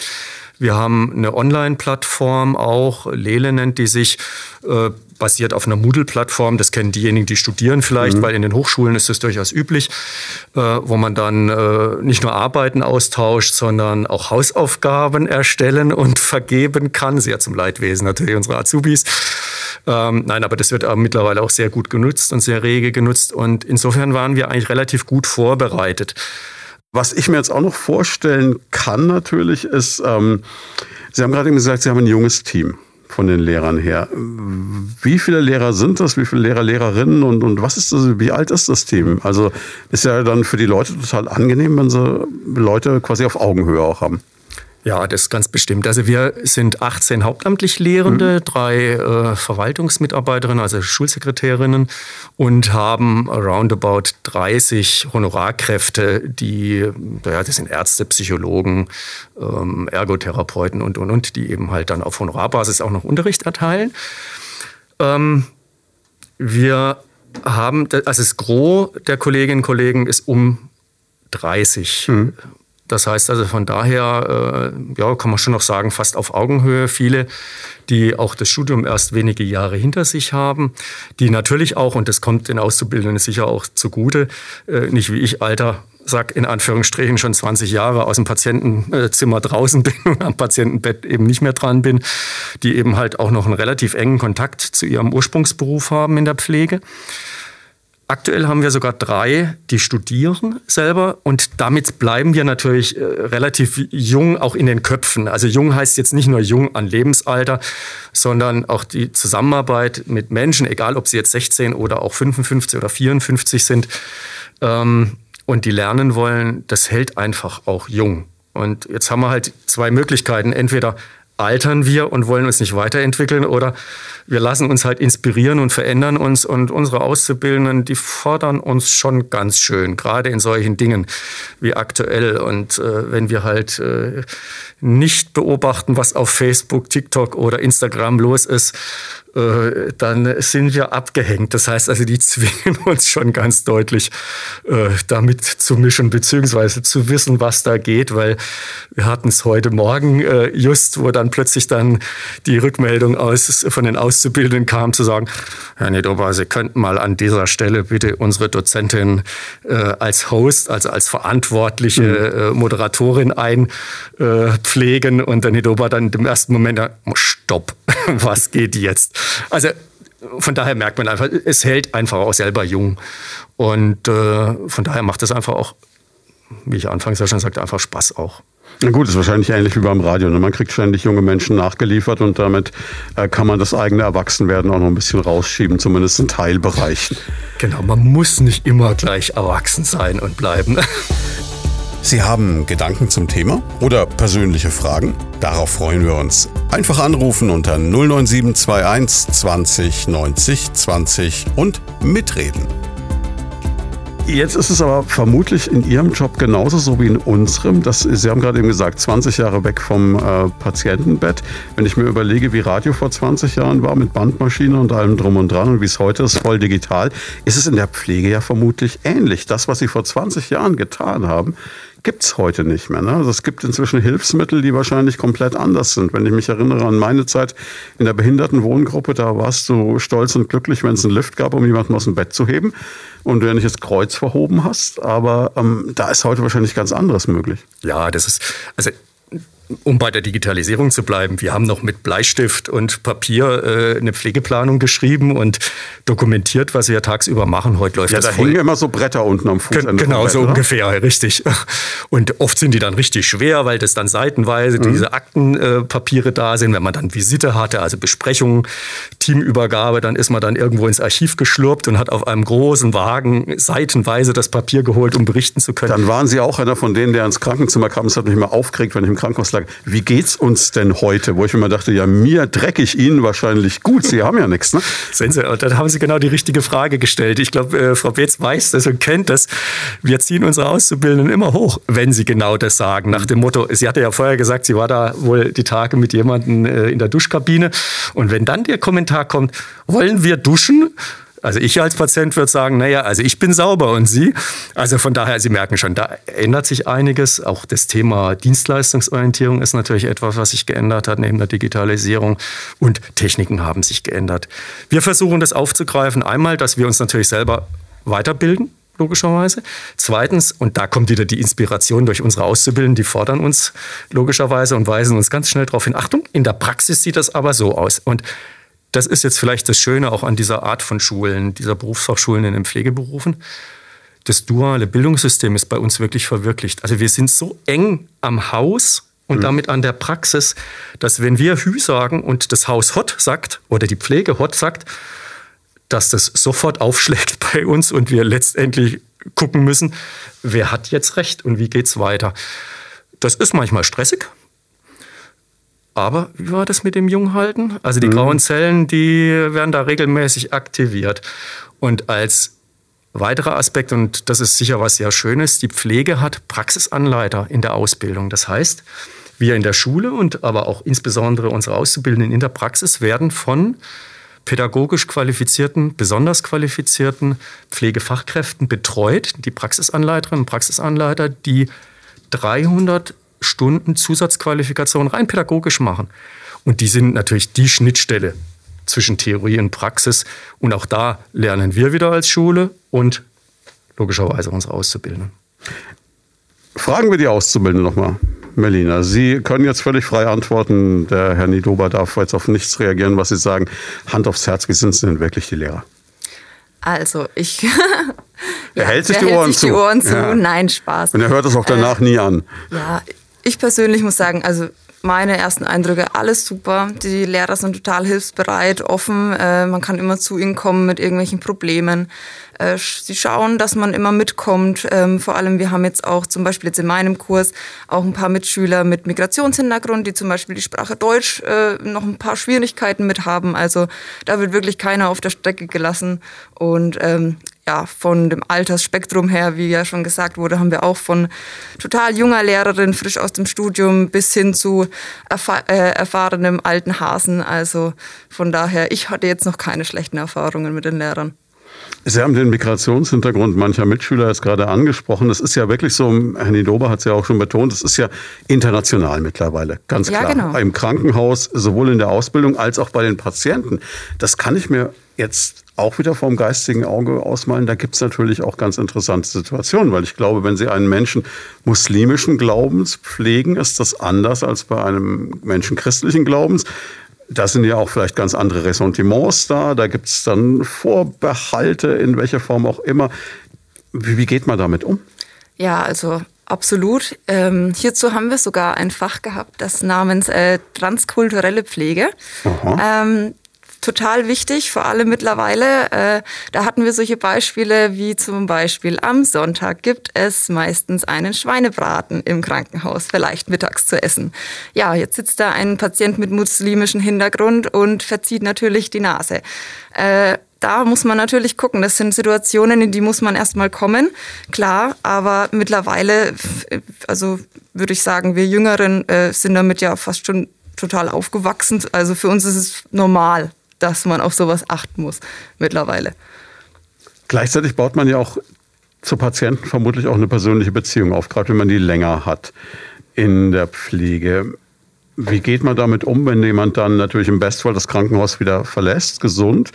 Wir haben eine Online-Plattform auch, Lele nennt die sich, äh, basiert auf einer Moodle-Plattform. Das kennen diejenigen, die studieren vielleicht, mhm. weil in den Hochschulen ist das durchaus üblich, äh, wo man dann äh, nicht nur Arbeiten austauscht, sondern auch Hausaufgaben erstellen und vergeben kann. Sehr zum Leidwesen natürlich unserer Azubis. Ähm, nein, aber das wird aber mittlerweile auch sehr gut genutzt und sehr rege genutzt. Und insofern waren wir eigentlich relativ gut vorbereitet. Was ich mir jetzt auch noch vorstellen kann natürlich ist, ähm, Sie haben gerade gesagt, Sie haben ein junges Team von den Lehrern her. Wie viele Lehrer sind das? Wie viele Lehrer, Lehrerinnen und, und was ist das? Wie alt ist das Team? Also ist ja dann für die Leute total angenehm, wenn sie Leute quasi auf Augenhöhe auch haben. Ja, das ist ganz bestimmt. Also wir sind 18 hauptamtlich Lehrende, mhm. drei äh, Verwaltungsmitarbeiterinnen, also Schulsekretärinnen und haben roundabout 30 Honorarkräfte, die, ja, das sind Ärzte, Psychologen, ähm, Ergotherapeuten und, und, und, die eben halt dann auf Honorarbasis auch noch Unterricht erteilen. Ähm, wir haben, also das Gros der Kolleginnen und Kollegen ist um 30. Mhm. Das heißt also von daher, äh, ja, kann man schon noch sagen, fast auf Augenhöhe. Viele, die auch das Studium erst wenige Jahre hinter sich haben, die natürlich auch, und das kommt den Auszubildenden sicher auch zugute, äh, nicht wie ich, Alter, sag in Anführungsstrichen schon 20 Jahre aus dem Patientenzimmer draußen bin und am Patientenbett eben nicht mehr dran bin, die eben halt auch noch einen relativ engen Kontakt zu ihrem Ursprungsberuf haben in der Pflege. Aktuell haben wir sogar drei, die studieren selber und damit bleiben wir natürlich äh, relativ jung auch in den Köpfen. Also jung heißt jetzt nicht nur jung an Lebensalter, sondern auch die Zusammenarbeit mit Menschen, egal ob sie jetzt 16 oder auch 55 oder 54 sind ähm, und die lernen wollen, das hält einfach auch jung. Und jetzt haben wir halt zwei Möglichkeiten. Entweder altern wir und wollen uns nicht weiterentwickeln oder wir lassen uns halt inspirieren und verändern uns und unsere Auszubildenden, die fordern uns schon ganz schön, gerade in solchen Dingen wie aktuell. Und äh, wenn wir halt äh, nicht beobachten, was auf Facebook, TikTok oder Instagram los ist, äh, dann sind wir abgehängt. Das heißt also, die zwingen uns schon ganz deutlich äh, damit zu mischen, beziehungsweise zu wissen, was da geht, weil wir hatten es heute Morgen äh, just, wo dann plötzlich dann die Rückmeldung aus, von den Auszubildenden kam, zu sagen, Herr Nedober, Sie könnten mal an dieser Stelle bitte unsere Dozentin äh, als Host, also als verantwortliche mhm. Äh, Moderatorin einpflegen. und der Nedober dann im ersten Moment, stopp, was geht jetzt? Also von daher merkt man einfach, es hält einfach auch selber jung. Und äh, von daher macht es einfach auch, wie ich anfangs ja schon sagte, einfach Spaß auch. Na gut, ist wahrscheinlich ähnlich wie beim Radio. Ne? Man kriegt ständig junge Menschen nachgeliefert und damit äh, kann man das eigene Erwachsenwerden auch noch ein bisschen rausschieben, zumindest in Teilbereichen. Genau, man muss nicht immer gleich erwachsen sein und bleiben. Sie haben Gedanken zum Thema oder persönliche Fragen? Darauf freuen wir uns. Einfach anrufen unter 09721 20 90 20 und mitreden. Jetzt ist es aber vermutlich in Ihrem Job genauso so wie in unserem. Das, Sie haben gerade eben gesagt, 20 Jahre weg vom äh, Patientenbett. Wenn ich mir überlege, wie Radio vor 20 Jahren war mit Bandmaschine und allem drum und dran und wie es heute ist, voll digital, ist es in der Pflege ja vermutlich ähnlich. Das, was Sie vor 20 Jahren getan haben, gibt es heute nicht mehr. Ne? Also es gibt inzwischen Hilfsmittel, die wahrscheinlich komplett anders sind. Wenn ich mich erinnere an meine Zeit in der Behindertenwohngruppe, da warst du stolz und glücklich, wenn es einen Lift gab, um jemanden aus dem Bett zu heben und du nicht das Kreuz verhoben hast. Aber ähm, da ist heute wahrscheinlich ganz anderes möglich. Ja, das ist, also um bei der Digitalisierung zu bleiben, wir haben noch mit Bleistift und Papier äh, eine Pflegeplanung geschrieben und dokumentiert, was wir tagsüber machen. Heute läuft ja, das da voll. hängen immer so Bretter unten am Fußende. Genau, so ungefähr, richtig. Und oft sind die dann richtig schwer, weil das dann seitenweise mhm. diese Aktenpapiere äh, da sind. Wenn man dann Visite hatte, also Besprechungen, Teamübergabe, dann ist man dann irgendwo ins Archiv geschlurpt und hat auf einem großen Wagen seitenweise das Papier geholt, um berichten zu können. Dann waren Sie auch einer von denen, der ins Krankenzimmer kam. Es hat mich immer aufgeregt, wenn ich im Krankenhaus lag. Wie geht's uns denn heute? Wo ich mir dachte, ja, mir dreckig Ihnen wahrscheinlich gut. Sie haben ja nichts, ne? Sehen Sie, da haben Sie genau die richtige Frage gestellt. Ich glaube, äh, Frau Beetz weiß das und kennt das. Wir ziehen unsere Auszubildenden immer hoch, wenn sie genau das sagen. Nach dem Motto, sie hatte ja vorher gesagt, sie war da wohl die Tage mit jemandem äh, in der Duschkabine. Und wenn dann der Kommentar kommt, wollen wir duschen? Also ich als Patient würde sagen, naja, also ich bin sauber und Sie. Also von daher, Sie merken schon, da ändert sich einiges. Auch das Thema Dienstleistungsorientierung ist natürlich etwas, was sich geändert hat neben der Digitalisierung. Und Techniken haben sich geändert. Wir versuchen das aufzugreifen. Einmal, dass wir uns natürlich selber weiterbilden logischerweise. Zweitens, und da kommt wieder die Inspiration durch unsere Auszubildenden, die fordern uns logischerweise und weisen uns ganz schnell darauf hin. Achtung, in der Praxis sieht das aber so aus. Und das ist jetzt vielleicht das Schöne auch an dieser Art von Schulen, dieser Berufsfachschulen in den Pflegeberufen. Das duale Bildungssystem ist bei uns wirklich verwirklicht. Also wir sind so eng am Haus und mhm. damit an der Praxis, dass wenn wir Hü sagen und das Haus Hot sagt oder die Pflege Hot sagt, dass das sofort aufschlägt bei uns und wir letztendlich gucken müssen, wer hat jetzt recht und wie geht's weiter. Das ist manchmal stressig, aber wie war das mit dem Junghalten? Also die mhm. grauen Zellen, die werden da regelmäßig aktiviert. Und als weiterer Aspekt, und das ist sicher was sehr Schönes, die Pflege hat Praxisanleiter in der Ausbildung. Das heißt, wir in der Schule und aber auch insbesondere unsere Auszubildenden in der Praxis werden von pädagogisch qualifizierten, besonders qualifizierten Pflegefachkräften betreut, die Praxisanleiterinnen und Praxisanleiter, die 300 Stunden Zusatzqualifikation rein pädagogisch machen. Und die sind natürlich die Schnittstelle zwischen Theorie und Praxis. Und auch da lernen wir wieder als Schule und logischerweise unsere Auszubildenden. Fragen wir die Auszubildenden nochmal. Melina, Sie können jetzt völlig frei antworten. Der Herr Nidober darf jetzt auf nichts reagieren, was Sie sagen. Hand aufs Herz, wie sind Sie denn wirklich die Lehrer? Also, ich. er hält sich, die, hält Ohren sich die Ohren zu. Ja. Nein, Spaß. Und er hört es auch danach äh, nie an. Ja, ich persönlich muss sagen, also meine ersten Eindrücke, alles super. Die Lehrer sind total hilfsbereit, offen. Äh, man kann immer zu ihnen kommen mit irgendwelchen Problemen. Äh, sie schauen, dass man immer mitkommt. Ähm, vor allem, wir haben jetzt auch zum Beispiel jetzt in meinem Kurs auch ein paar Mitschüler mit Migrationshintergrund, die zum Beispiel die Sprache Deutsch äh, noch ein paar Schwierigkeiten mit haben. Also da wird wirklich keiner auf der Strecke gelassen. Und ähm, ja, von dem Altersspektrum her, wie ja schon gesagt wurde, haben wir auch von total junger Lehrerin, frisch aus dem Studium, bis hin zu erfahr äh, erfahrenem alten Hasen. Also von daher, ich hatte jetzt noch keine schlechten Erfahrungen mit den Lehrern. Sie haben den Migrationshintergrund mancher Mitschüler jetzt gerade angesprochen. Das ist ja wirklich so, Herr Nidober hat es ja auch schon betont, das ist ja international mittlerweile, ganz klar. Ja, genau. Im Krankenhaus, sowohl in der Ausbildung als auch bei den Patienten. Das kann ich mir jetzt auch wieder vom geistigen Auge ausmalen. Da gibt es natürlich auch ganz interessante Situationen, weil ich glaube, wenn Sie einen Menschen muslimischen Glaubens pflegen, ist das anders als bei einem Menschen christlichen Glaubens. Da sind ja auch vielleicht ganz andere Ressentiments da. Da gibt es dann Vorbehalte, in welcher Form auch immer. Wie, wie geht man damit um? Ja, also absolut. Ähm, hierzu haben wir sogar ein Fach gehabt, das namens äh, transkulturelle Pflege. Ähm, total wichtig, vor allem mittlerweile. Äh, da hatten wir solche Beispiele wie zum Beispiel am Sonntag gibt es meistens einen Schweinebraten im Krankenhaus, vielleicht mittags zu essen. Ja, jetzt sitzt da ein Patient mit muslimischem Hintergrund und verzieht natürlich die Nase. Äh, da muss man natürlich gucken. Das sind Situationen, in die muss man erstmal kommen, klar, aber mittlerweile, also würde ich sagen, wir Jüngeren äh, sind damit ja fast schon total aufgewachsen. Also für uns ist es normal, dass man auf sowas achten muss mittlerweile. Gleichzeitig baut man ja auch zu Patienten vermutlich auch eine persönliche Beziehung auf, gerade wenn man die länger hat in der Pflege. Wie geht man damit um, wenn jemand dann natürlich im Bestfall das Krankenhaus wieder verlässt, gesund,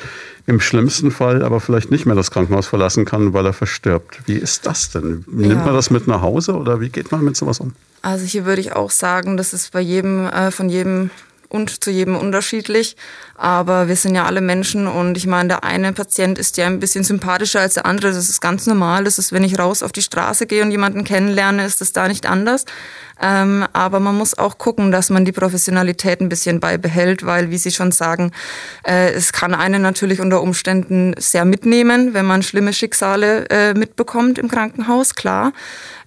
im schlimmsten Fall aber vielleicht nicht mehr das Krankenhaus verlassen kann, weil er verstirbt? Wie ist das denn? Nimmt ja. man das mit nach Hause oder wie geht man mit sowas um? Also hier würde ich auch sagen, das ist bei jedem, äh, von jedem und zu jedem unterschiedlich. Aber wir sind ja alle Menschen und ich meine, der eine Patient ist ja ein bisschen sympathischer als der andere. Das ist ganz normal. Das ist, wenn ich raus auf die Straße gehe und jemanden kennenlerne, ist das da nicht anders. Ähm, aber man muss auch gucken, dass man die Professionalität ein bisschen beibehält, weil, wie Sie schon sagen, äh, es kann einen natürlich unter Umständen sehr mitnehmen, wenn man schlimme Schicksale äh, mitbekommt im Krankenhaus, klar.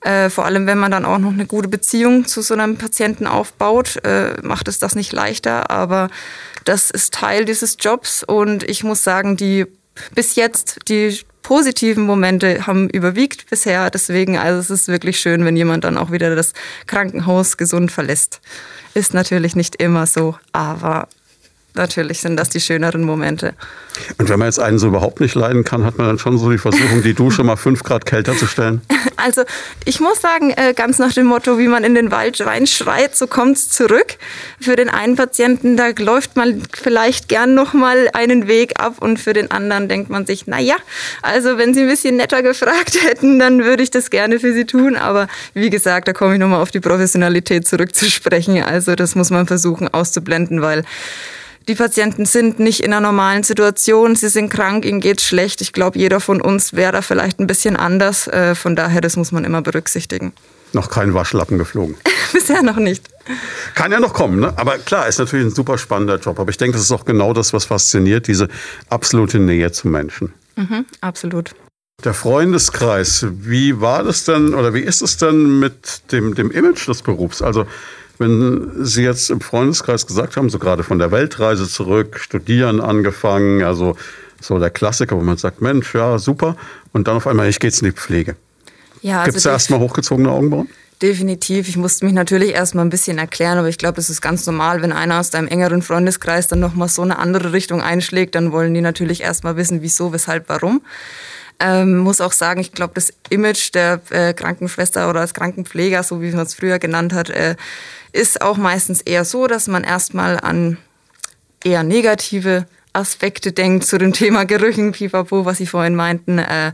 Äh, vor allem, wenn man dann auch noch eine gute Beziehung zu so einem Patienten aufbaut, äh, macht es das nicht leichter. Aber das ist Teil dieses Jobs und ich muss sagen, die bis jetzt die positiven Momente haben überwiegt bisher. Deswegen, also es ist wirklich schön, wenn jemand dann auch wieder das Krankenhaus gesund verlässt. Ist natürlich nicht immer so, aber natürlich sind das die schöneren Momente. Und wenn man jetzt einen so überhaupt nicht leiden kann, hat man dann schon so die Versuchung, die Dusche mal fünf Grad kälter zu stellen? Also ich muss sagen, äh, ganz nach dem Motto, wie man in den Wald reinschreit, so kommt es zurück. Für den einen Patienten, da läuft man vielleicht gern noch mal einen Weg ab und für den anderen denkt man sich, na ja, also wenn Sie ein bisschen netter gefragt hätten, dann würde ich das gerne für Sie tun. Aber wie gesagt, da komme ich nochmal auf die Professionalität zurückzusprechen. Also das muss man versuchen auszublenden, weil die Patienten sind nicht in einer normalen Situation, sie sind krank, ihnen geht's schlecht. Ich glaube, jeder von uns wäre da vielleicht ein bisschen anders. Äh, von daher, das muss man immer berücksichtigen. Noch kein Waschlappen geflogen. Bisher noch nicht. Kann ja noch kommen, ne? aber klar, ist natürlich ein super spannender Job. Aber ich denke, das ist auch genau das, was fasziniert, diese absolute Nähe zum Menschen. Mhm, absolut. Der Freundeskreis, wie war das denn oder wie ist es denn mit dem, dem Image des Berufs? Also wenn Sie jetzt im Freundeskreis gesagt haben, so gerade von der Weltreise zurück, studieren angefangen, also so der Klassiker, wo man sagt, Mensch, ja, super. Und dann auf einmal, ich gehe jetzt in die Pflege. Ja, also Gibt es da erstmal hochgezogene Augenbrauen? Definitiv. Ich musste mich natürlich erstmal ein bisschen erklären, aber ich glaube, das ist ganz normal, wenn einer aus deinem engeren Freundeskreis dann nochmal so eine andere Richtung einschlägt, dann wollen die natürlich erstmal wissen, wieso, weshalb, warum. Ähm, muss auch sagen, ich glaube, das Image der äh, Krankenschwester oder des Krankenpfleger, so wie man es früher genannt hat, äh, ist auch meistens eher so, dass man erstmal an eher negative Aspekte denkt zu dem Thema Gerüchen, Pipapo, was Sie vorhin meinten. Äh,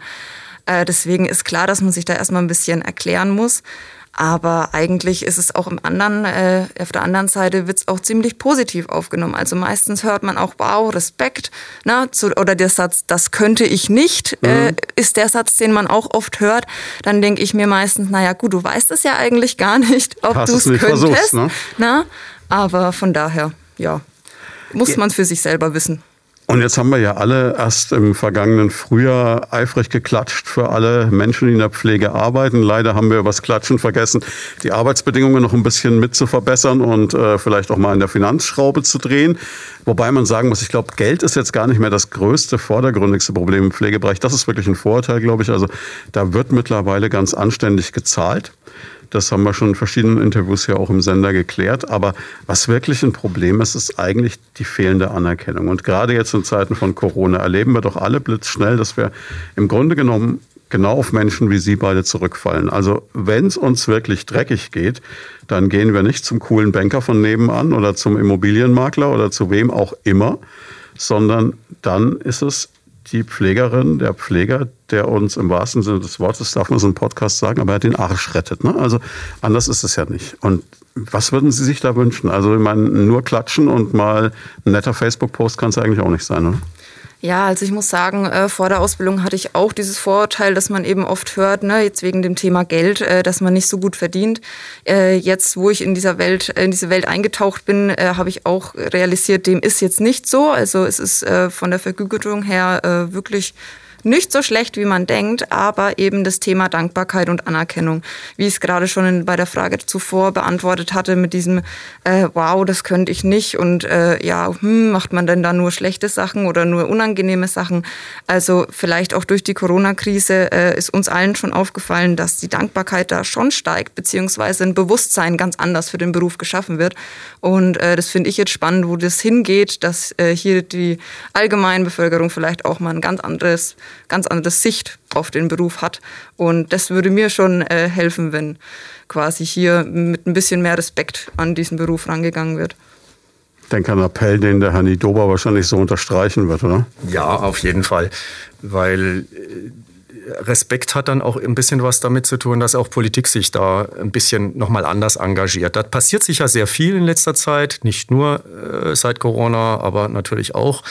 äh, deswegen ist klar, dass man sich da erstmal ein bisschen erklären muss. Aber eigentlich ist es auch im anderen, äh, auf der anderen Seite wird es auch ziemlich positiv aufgenommen. Also meistens hört man auch, wow, Respekt, ne, zu, oder der Satz, das könnte ich nicht, äh, mhm. äh, ist der Satz, den man auch oft hört. Dann denke ich mir meistens, naja gut, du weißt es ja eigentlich gar nicht, ob du es könntest. ne? Na? Aber von daher, ja, muss man es für sich selber wissen. Und jetzt haben wir ja alle erst im vergangenen Frühjahr eifrig geklatscht für alle Menschen, die in der Pflege arbeiten. Leider haben wir übers Klatschen vergessen, die Arbeitsbedingungen noch ein bisschen mit zu verbessern und äh, vielleicht auch mal in der Finanzschraube zu drehen. Wobei man sagen muss, ich glaube, Geld ist jetzt gar nicht mehr das größte, vordergründigste Problem im Pflegebereich. Das ist wirklich ein Vorteil, glaube ich. Also da wird mittlerweile ganz anständig gezahlt. Das haben wir schon in verschiedenen Interviews ja auch im Sender geklärt. Aber was wirklich ein Problem ist, ist eigentlich die fehlende Anerkennung. Und gerade jetzt in Zeiten von Corona erleben wir doch alle blitzschnell, dass wir im Grunde genommen genau auf Menschen wie Sie beide zurückfallen. Also wenn es uns wirklich dreckig geht, dann gehen wir nicht zum coolen Banker von nebenan oder zum Immobilienmakler oder zu wem auch immer, sondern dann ist es die Pflegerin, der Pfleger, der uns im wahrsten Sinne des Wortes, darf man so einen Podcast sagen, aber er den Arsch rettet. Ne? Also anders ist es ja nicht. Und was würden Sie sich da wünschen? Also ich meine, nur klatschen und mal ein netter Facebook-Post kann es eigentlich auch nicht sein, oder? Ja, also ich muss sagen, äh, vor der Ausbildung hatte ich auch dieses Vorurteil, dass man eben oft hört, ne, jetzt wegen dem Thema Geld, äh, dass man nicht so gut verdient. Äh, jetzt, wo ich in dieser Welt, in diese Welt eingetaucht bin, äh, habe ich auch realisiert, dem ist jetzt nicht so. Also es ist äh, von der Vergütung her äh, wirklich nicht so schlecht, wie man denkt, aber eben das Thema Dankbarkeit und Anerkennung, wie ich es gerade schon in, bei der Frage zuvor beantwortet hatte, mit diesem, äh, wow, das könnte ich nicht und äh, ja, hm, macht man denn da nur schlechte Sachen oder nur unangenehme Sachen? Also vielleicht auch durch die Corona-Krise äh, ist uns allen schon aufgefallen, dass die Dankbarkeit da schon steigt, beziehungsweise ein Bewusstsein ganz anders für den Beruf geschaffen wird. Und äh, das finde ich jetzt spannend, wo das hingeht, dass äh, hier die allgemeine Bevölkerung vielleicht auch mal ein ganz anderes ganz andere Sicht auf den Beruf hat. Und das würde mir schon äh, helfen, wenn quasi hier mit ein bisschen mehr Respekt an diesen Beruf rangegangen wird. Ich denke an Appell, den der Herr Nidoba wahrscheinlich so unterstreichen wird, oder? Ja, auf jeden Fall. Weil äh, Respekt hat dann auch ein bisschen was damit zu tun, dass auch Politik sich da ein bisschen nochmal anders engagiert. Da passiert sicher sehr viel in letzter Zeit, nicht nur äh, seit Corona, aber natürlich auch.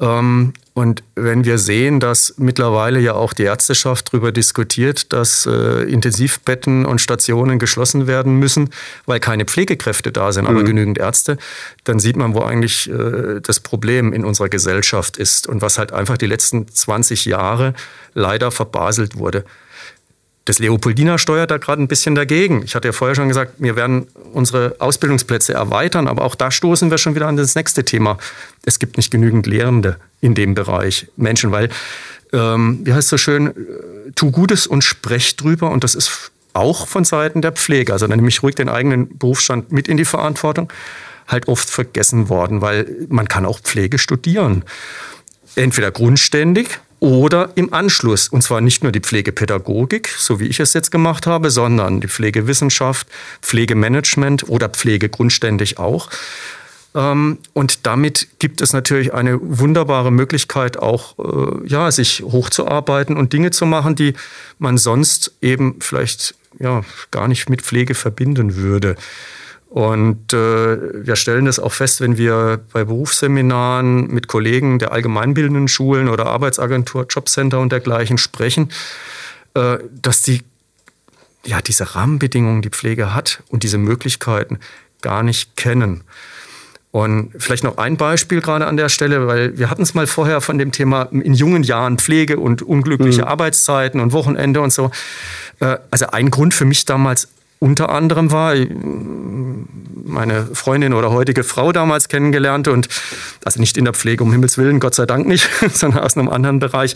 Ähm, und wenn wir sehen, dass mittlerweile ja auch die Ärzteschaft darüber diskutiert, dass äh, Intensivbetten und Stationen geschlossen werden müssen, weil keine Pflegekräfte da sind, aber mhm. genügend Ärzte, dann sieht man, wo eigentlich äh, das Problem in unserer Gesellschaft ist und was halt einfach die letzten 20 Jahre leider verbaselt wurde. Das Leopoldina steuert da gerade ein bisschen dagegen. Ich hatte ja vorher schon gesagt, wir werden unsere Ausbildungsplätze erweitern, aber auch da stoßen wir schon wieder an das nächste Thema. Es gibt nicht genügend Lehrende in dem Bereich Menschen, weil, ähm, wie heißt es so schön, äh, tu Gutes und sprech drüber und das ist auch von Seiten der Pflege, also dann nehme ich ruhig den eigenen Berufsstand mit in die Verantwortung, halt oft vergessen worden, weil man kann auch Pflege studieren. Entweder grundständig, oder im Anschluss. Und zwar nicht nur die Pflegepädagogik, so wie ich es jetzt gemacht habe, sondern die Pflegewissenschaft, Pflegemanagement oder Pflege grundständig auch. Ähm, und damit gibt es natürlich eine wunderbare Möglichkeit, auch äh, ja, sich hochzuarbeiten und Dinge zu machen, die man sonst eben vielleicht ja, gar nicht mit Pflege verbinden würde. Und äh, wir stellen das auch fest, wenn wir bei Berufsseminaren mit Kollegen der allgemeinbildenden Schulen oder Arbeitsagentur, Jobcenter und dergleichen sprechen, äh, dass die ja diese Rahmenbedingungen, die Pflege hat und diese Möglichkeiten gar nicht kennen. Und vielleicht noch ein Beispiel gerade an der Stelle, weil wir hatten es mal vorher von dem Thema in jungen Jahren Pflege und unglückliche mhm. Arbeitszeiten und Wochenende und so. Äh, also ein Grund für mich damals unter anderem war, meine Freundin oder heutige Frau damals kennengelernt und also nicht in der Pflege, um Himmels Willen, Gott sei Dank nicht, sondern aus einem anderen Bereich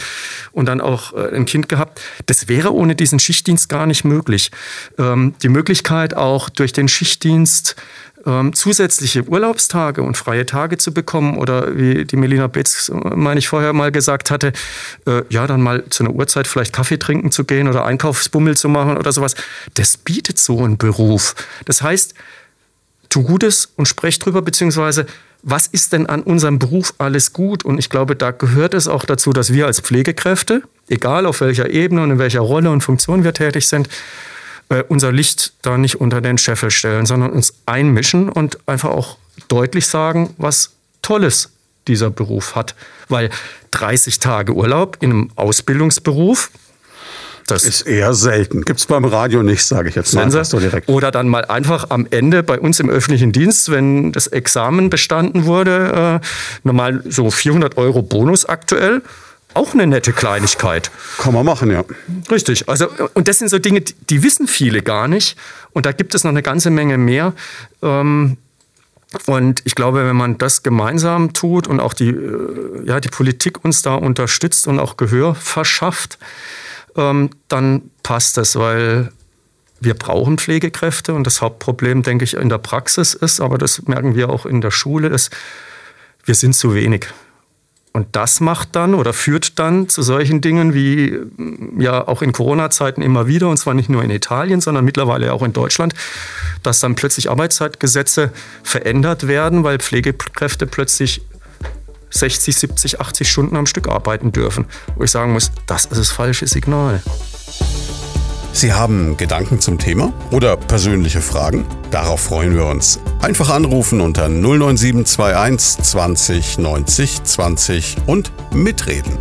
und dann auch äh, ein Kind gehabt. Das wäre ohne diesen Schichtdienst gar nicht möglich. Ähm, die Möglichkeit auch durch den Schichtdienst ähm, zusätzliche Urlaubstage und freie Tage zu bekommen oder wie die Melina Betz, meine ich, vorher mal gesagt hatte, äh, ja, dann mal zu einer Uhrzeit vielleicht Kaffee trinken zu gehen oder Einkaufsbummel zu machen oder sowas, das bietet so ein Beruf. Das heißt, tu Gutes und sprech drüber, beziehungsweise was ist denn an unserem Beruf alles gut? Und ich glaube, da gehört es auch dazu, dass wir als Pflegekräfte, egal auf welcher Ebene und in welcher Rolle und Funktion wir tätig sind, äh, unser Licht da nicht unter den Scheffel stellen, sondern uns einmischen und einfach auch deutlich sagen, was Tolles dieser Beruf hat. Weil 30 Tage Urlaub in einem Ausbildungsberuf, Das ist eher selten. Gibt es beim Radio nicht, sage ich jetzt mal. So direkt. Oder dann mal einfach am Ende bei uns im öffentlichen Dienst, wenn das Examen bestanden wurde, äh, normal so 400 Euro Bonus aktuell. Auch eine nette Kleinigkeit. Kann man machen, ja. Richtig. Also, und das sind so Dinge, die wissen viele gar nicht. Und da gibt es noch eine ganze Menge mehr. Ähm, und ich glaube, wenn man das gemeinsam tut und auch die, äh, ja, die Politik uns da unterstützt und auch Gehör verschafft, ähm, dann passt das, weil wir brauchen Pflegekräfte und das Hauptproblem, denke ich, in der Praxis ist, aber das merken wir auch in der Schule, ist, wir sind zu wenig. Und das macht dann oder führt dann zu solchen Dingen wie ja auch in Corona-Zeiten immer wieder, und zwar nicht nur in Italien, sondern mittlerweile auch in Deutschland, dass dann plötzlich Arbeitszeitgesetze verändert werden, weil Pflegekräfte plötzlich 60, 70, 80 Stunden am Stück arbeiten dürfen. Wo ich sagen muss, das ist das falsche Signal. Sie haben Gedanken zum Thema oder persönliche Fragen? Darauf freuen wir uns. Einfach anrufen unter 09721 20 90 20 und mitreden.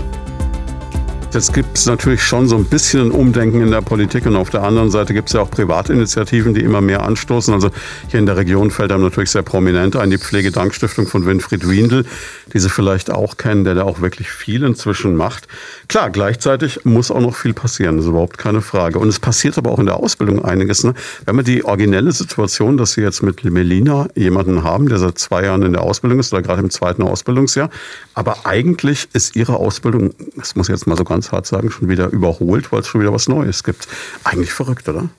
Jetzt gibt es natürlich schon so ein bisschen ein Umdenken in der Politik und auf der anderen Seite gibt es ja auch Privatinitiativen, die immer mehr anstoßen. Also hier in der Region fällt einem natürlich sehr prominent ein die Pflegedankstiftung von Winfried Wiendl, die Sie vielleicht auch kennen, der da auch wirklich viel inzwischen macht. Klar, gleichzeitig muss auch noch viel passieren, das ist überhaupt keine Frage. Und es passiert aber auch in der Ausbildung einiges. Ne? Haben ja die originelle Situation, dass Sie jetzt mit Melina jemanden haben, der seit zwei Jahren in der Ausbildung ist oder gerade im zweiten Ausbildungsjahr. Aber eigentlich ist Ihre Ausbildung, das muss ich jetzt mal so ganz hart sagen, schon wieder überholt, weil es schon wieder was Neues gibt. Eigentlich verrückt, oder?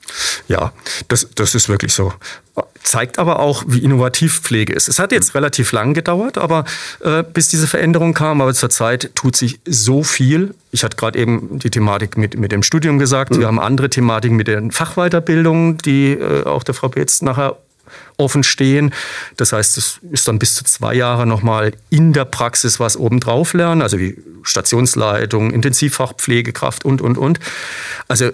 Ja, das, das ist wirklich so. Zeigt aber auch, wie innovativ Pflege ist. Es hat jetzt relativ lang gedauert, aber äh, bis diese Veränderung kam, aber zurzeit tut sich so viel. Ich hatte gerade eben die Thematik mit, mit dem Studium gesagt. Mhm. Wir haben andere Thematiken mit den Fachweiterbildungen, die äh, auch der Frau Beetz nachher offen stehen. Das heißt, es ist dann bis zu zwei Jahre nochmal in der Praxis was obendrauf lernen, also wie Stationsleitung, Intensivfachpflegekraft und, und, und. Also äh,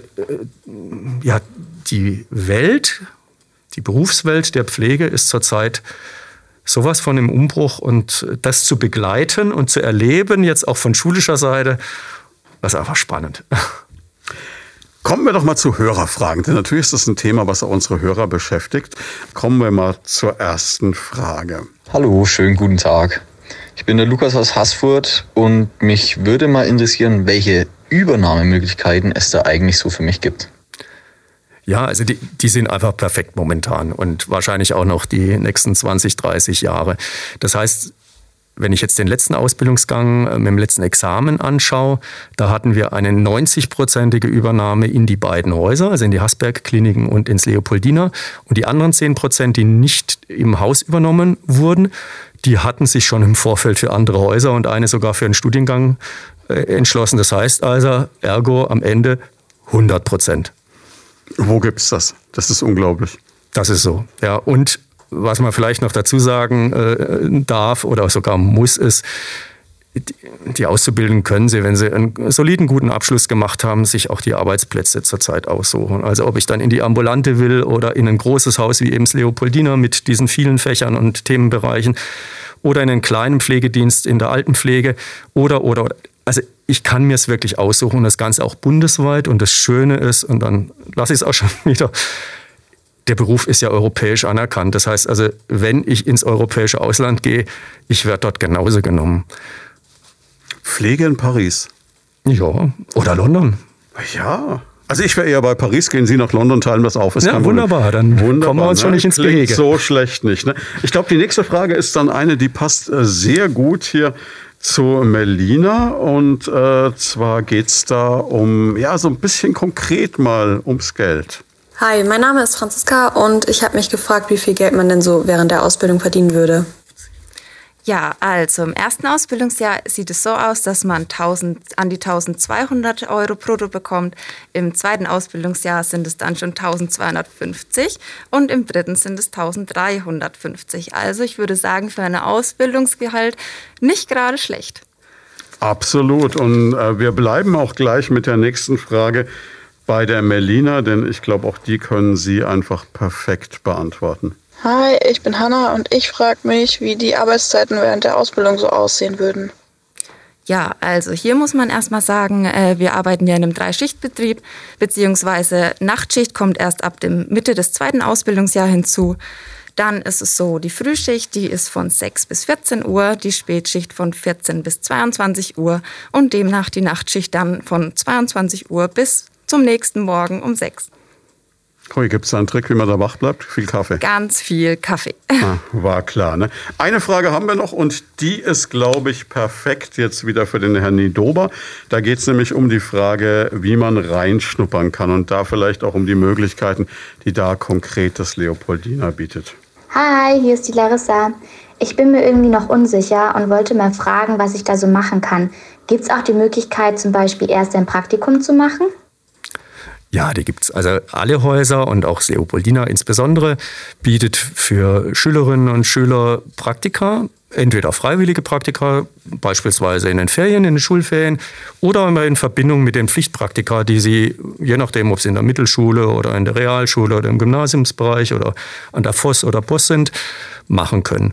ja, die Welt, die Berufswelt der Pflege ist zurzeit sowas von im Umbruch und das zu begleiten und zu erleben, jetzt auch von schulischer Seite, das ist einfach spannend. Kommen wir doch mal zu Hörerfragen, denn natürlich ist das ein Thema, was auch unsere Hörer beschäftigt. Kommen wir mal zur ersten Frage. Hallo, schönen guten Tag. Ich bin der Lukas aus Haßfurt und mich würde mal interessieren, welche Übernahmemöglichkeiten es da eigentlich so für mich gibt. Ja, also die, die sind einfach perfekt momentan und wahrscheinlich auch noch die nächsten 20, 30 Jahre. Das heißt, wenn ich jetzt den letzten Ausbildungsgang äh, mit dem letzten Examen anschaue, da hatten wir eine 90-prozentige Übernahme in die beiden Häuser, also in die Hasberg-Kliniken und ins Leopoldina. Und die anderen 10 Prozent, die nicht im Haus übernommen wurden, die hatten sich schon im Vorfeld für andere Häuser und eine sogar für einen Studiengang äh, entschlossen. Das heißt also, ergo am Ende 100 Prozent. Wo gibt es das? Das ist unglaublich. Das ist so, ja. Und was man vielleicht noch dazu sagen äh, darf oder sogar muss, ist, die Auszubildenden können sie, wenn sie einen soliden, guten Abschluss gemacht haben, sich auch die Arbeitsplätze zurzeit aussuchen. Also ob ich dann in die Ambulante will oder in ein großes Haus wie eben das Leopoldiner mit diesen vielen Fächern und Themenbereichen oder in einen kleinen Pflegedienst in der Altenpflege oder, oder, oder. Also ich kann mir es wirklich aussuchen, das Ganze auch bundesweit und das Schöne ist, und dann lasse ich es auch schon wieder, der Beruf ist ja europäisch anerkannt. Das heißt also, wenn ich ins europäische Ausland gehe, ich werde dort genauso genommen. Pflege in Paris. Ja, oder London. Ja. Also ich wäre eher bei Paris, gehen Sie nach London, teilen das auf. Ist ja, wunderbar, dann wunderbar, kommen wir uns ne? schon nicht ins Gehege. So schlecht nicht. Ne? Ich glaube, die nächste Frage ist dann eine, die passt äh, sehr gut hier zu Melina. Und äh, zwar geht es da um, ja, so ein bisschen konkret mal ums Geld. Hi, mein Name ist Franziska und ich habe mich gefragt, wie viel Geld man denn so während der Ausbildung verdienen würde. Ja, also im ersten Ausbildungsjahr sieht es so aus, dass man 1000, an die 1200 Euro brutto bekommt. Im zweiten Ausbildungsjahr sind es dann schon 1250 und im dritten sind es 1350. Also ich würde sagen, für ein Ausbildungsgehalt nicht gerade schlecht. Absolut. Und äh, wir bleiben auch gleich mit der nächsten Frage bei der Melina, denn ich glaube, auch die können Sie einfach perfekt beantworten. Hi, ich bin Hanna und ich frage mich, wie die Arbeitszeiten während der Ausbildung so aussehen würden. Ja, also hier muss man erstmal sagen, äh, wir arbeiten ja in einem Dreischichtbetrieb, beziehungsweise Nachtschicht kommt erst ab dem Mitte des zweiten Ausbildungsjahres hinzu. Dann ist es so, die Frühschicht, die ist von 6 bis 14 Uhr, die Spätschicht von 14 bis 22 Uhr und demnach die Nachtschicht dann von 22 Uhr bis zum nächsten Morgen um 6. Hui, gibt es da einen Trick, wie man da wach bleibt? Viel Kaffee. Ganz viel Kaffee. Ah, war klar. Ne? Eine Frage haben wir noch und die ist, glaube ich, perfekt jetzt wieder für den Herrn Nidober. Da geht es nämlich um die Frage, wie man reinschnuppern kann und da vielleicht auch um die Möglichkeiten, die da konkret das Leopoldina bietet. Hi, hier ist die Larissa. Ich bin mir irgendwie noch unsicher und wollte mal fragen, was ich da so machen kann. Gibt es auch die Möglichkeit, zum Beispiel erst ein Praktikum zu machen? Ja, die gibt's. Also alle Häuser und auch Leopoldina insbesondere bietet für Schülerinnen und Schüler Praktika, entweder freiwillige Praktika, beispielsweise in den Ferien, in den Schulferien, oder immer in Verbindung mit den Pflichtpraktika, die sie, je nachdem, ob sie in der Mittelschule oder in der Realschule oder im Gymnasiumsbereich oder an der FOS oder POS sind, machen können.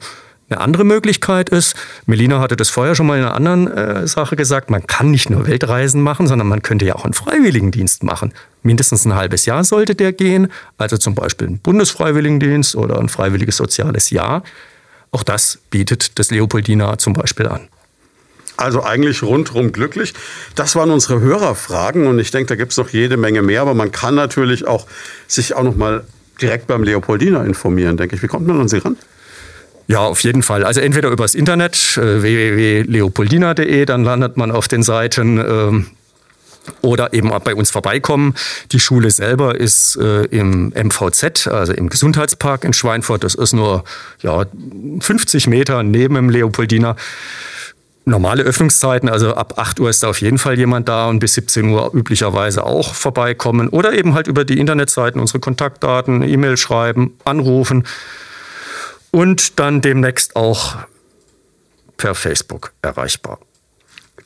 Eine andere Möglichkeit ist, Melina hatte das vorher schon mal in einer anderen äh, Sache gesagt, man kann nicht nur Weltreisen machen, sondern man könnte ja auch einen Freiwilligendienst machen. Mindestens ein halbes Jahr sollte der gehen, also zum Beispiel ein Bundesfreiwilligendienst oder ein freiwilliges soziales Jahr. Auch das bietet das Leopoldina zum Beispiel an. Also eigentlich rundherum glücklich. Das waren unsere Hörerfragen und ich denke, da gibt es noch jede Menge mehr, aber man kann natürlich auch sich auch noch mal direkt beim Leopoldina informieren, denke ich. Wie kommt man an Sie ran? Ja, auf jeden Fall. Also entweder übers Internet, äh, www.leopoldina.de, dann landet man auf den Seiten ähm, oder eben bei uns vorbeikommen. Die Schule selber ist äh, im MVZ, also im Gesundheitspark in Schweinfurt. Das ist nur ja, 50 Meter neben dem Leopoldina. Normale Öffnungszeiten, also ab 8 Uhr ist da auf jeden Fall jemand da und bis 17 Uhr üblicherweise auch vorbeikommen. Oder eben halt über die Internetseiten unsere Kontaktdaten, E-Mail schreiben, anrufen und dann demnächst auch per Facebook erreichbar.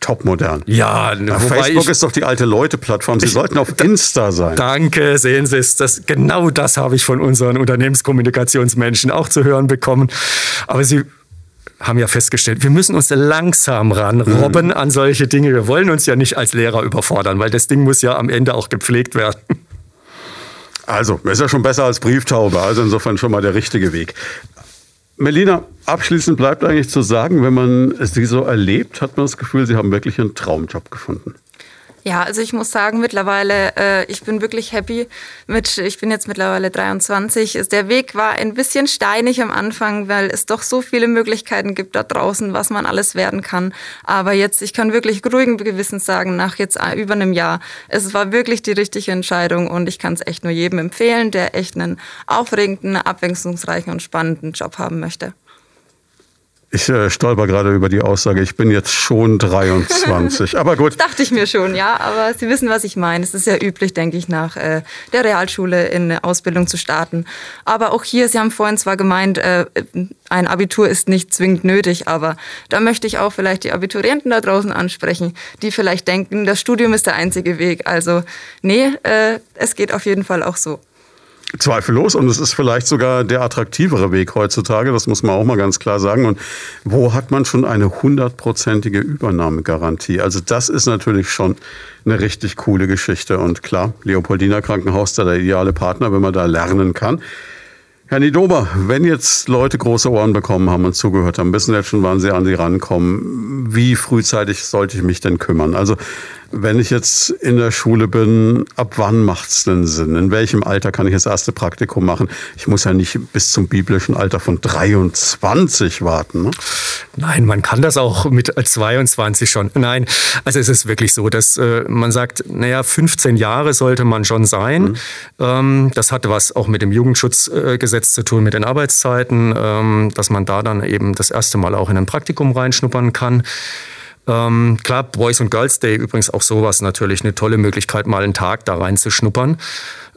Topmodern. Ja, Na, Facebook ist doch die alte Leute-Plattform. Sie sollten auf Insta sein. Danke, sehen Sie es. Das, genau das habe ich von unseren Unternehmenskommunikationsmenschen auch zu hören bekommen. Aber Sie haben ja festgestellt, wir müssen uns langsam ranrobben mhm. an solche Dinge. Wir wollen uns ja nicht als Lehrer überfordern, weil das Ding muss ja am Ende auch gepflegt werden. Also, ist ja schon besser als Brieftaube. Also insofern schon mal der richtige Weg. Melina, abschließend bleibt eigentlich zu sagen, wenn man sie so erlebt, hat man das Gefühl, sie haben wirklich einen Traumjob gefunden. Ja, also ich muss sagen, mittlerweile, äh, ich bin wirklich happy mit, ich bin jetzt mittlerweile 23. Der Weg war ein bisschen steinig am Anfang, weil es doch so viele Möglichkeiten gibt da draußen, was man alles werden kann. Aber jetzt, ich kann wirklich ruhigen Gewissens sagen, nach jetzt über einem Jahr, es war wirklich die richtige Entscheidung und ich kann es echt nur jedem empfehlen, der echt einen aufregenden, abwechslungsreichen und spannenden Job haben möchte. Ich äh, stolper gerade über die Aussage, ich bin jetzt schon 23. Aber gut. Dachte ich mir schon, ja. Aber Sie wissen, was ich meine. Es ist ja üblich, denke ich, nach äh, der Realschule in eine Ausbildung zu starten. Aber auch hier, Sie haben vorhin zwar gemeint, äh, ein Abitur ist nicht zwingend nötig, aber da möchte ich auch vielleicht die Abiturienten da draußen ansprechen, die vielleicht denken, das Studium ist der einzige Weg. Also nee, äh, es geht auf jeden Fall auch so. Zweifellos und es ist vielleicht sogar der attraktivere Weg heutzutage, das muss man auch mal ganz klar sagen. Und wo hat man schon eine hundertprozentige Übernahmegarantie? Also das ist natürlich schon eine richtig coole Geschichte und klar, Leopoldina Krankenhaus da der ideale Partner, wenn man da lernen kann. Herr Nidober, wenn jetzt Leute große Ohren bekommen haben und zugehört haben, wissen jetzt schon, wann sie an sie rankommen. Wie frühzeitig sollte ich mich denn kümmern? Also wenn ich jetzt in der Schule bin, ab wann macht es denn Sinn? In welchem Alter kann ich das erste Praktikum machen? Ich muss ja nicht bis zum biblischen Alter von 23 warten. Ne? Nein, man kann das auch mit 22 schon. Nein, also es ist wirklich so, dass äh, man sagt, naja, 15 Jahre sollte man schon sein. Mhm. Ähm, das hatte was auch mit dem Jugendschutzgesetz äh, zu tun, mit den Arbeitszeiten, ähm, dass man da dann eben das erste Mal auch in ein Praktikum reinschnuppern kann. Ähm, klar, Boys und Girls Day übrigens auch sowas natürlich eine tolle Möglichkeit, mal einen Tag da reinzuschnuppern.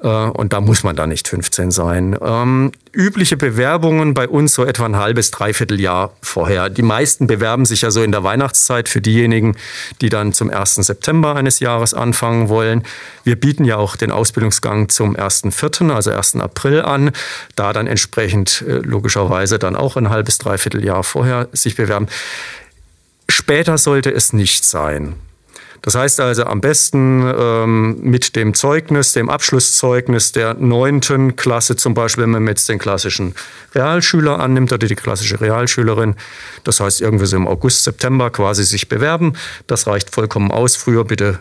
Äh, und da muss man da nicht 15 sein. Ähm, übliche Bewerbungen bei uns so etwa ein halbes, dreiviertel Jahr vorher. Die meisten bewerben sich ja so in der Weihnachtszeit für diejenigen, die dann zum 1. September eines Jahres anfangen wollen. Wir bieten ja auch den Ausbildungsgang zum 1.4., also 1. April an. Da dann entsprechend äh, logischerweise dann auch ein halbes, dreiviertel Jahr vorher sich bewerben Später sollte es nicht sein. Das heißt also am besten ähm, mit dem Zeugnis, dem Abschlusszeugnis der neunten Klasse zum Beispiel, wenn man jetzt den klassischen Realschüler annimmt oder die klassische Realschülerin. Das heißt irgendwie so im August, September quasi sich bewerben. Das reicht vollkommen aus. Früher bitte,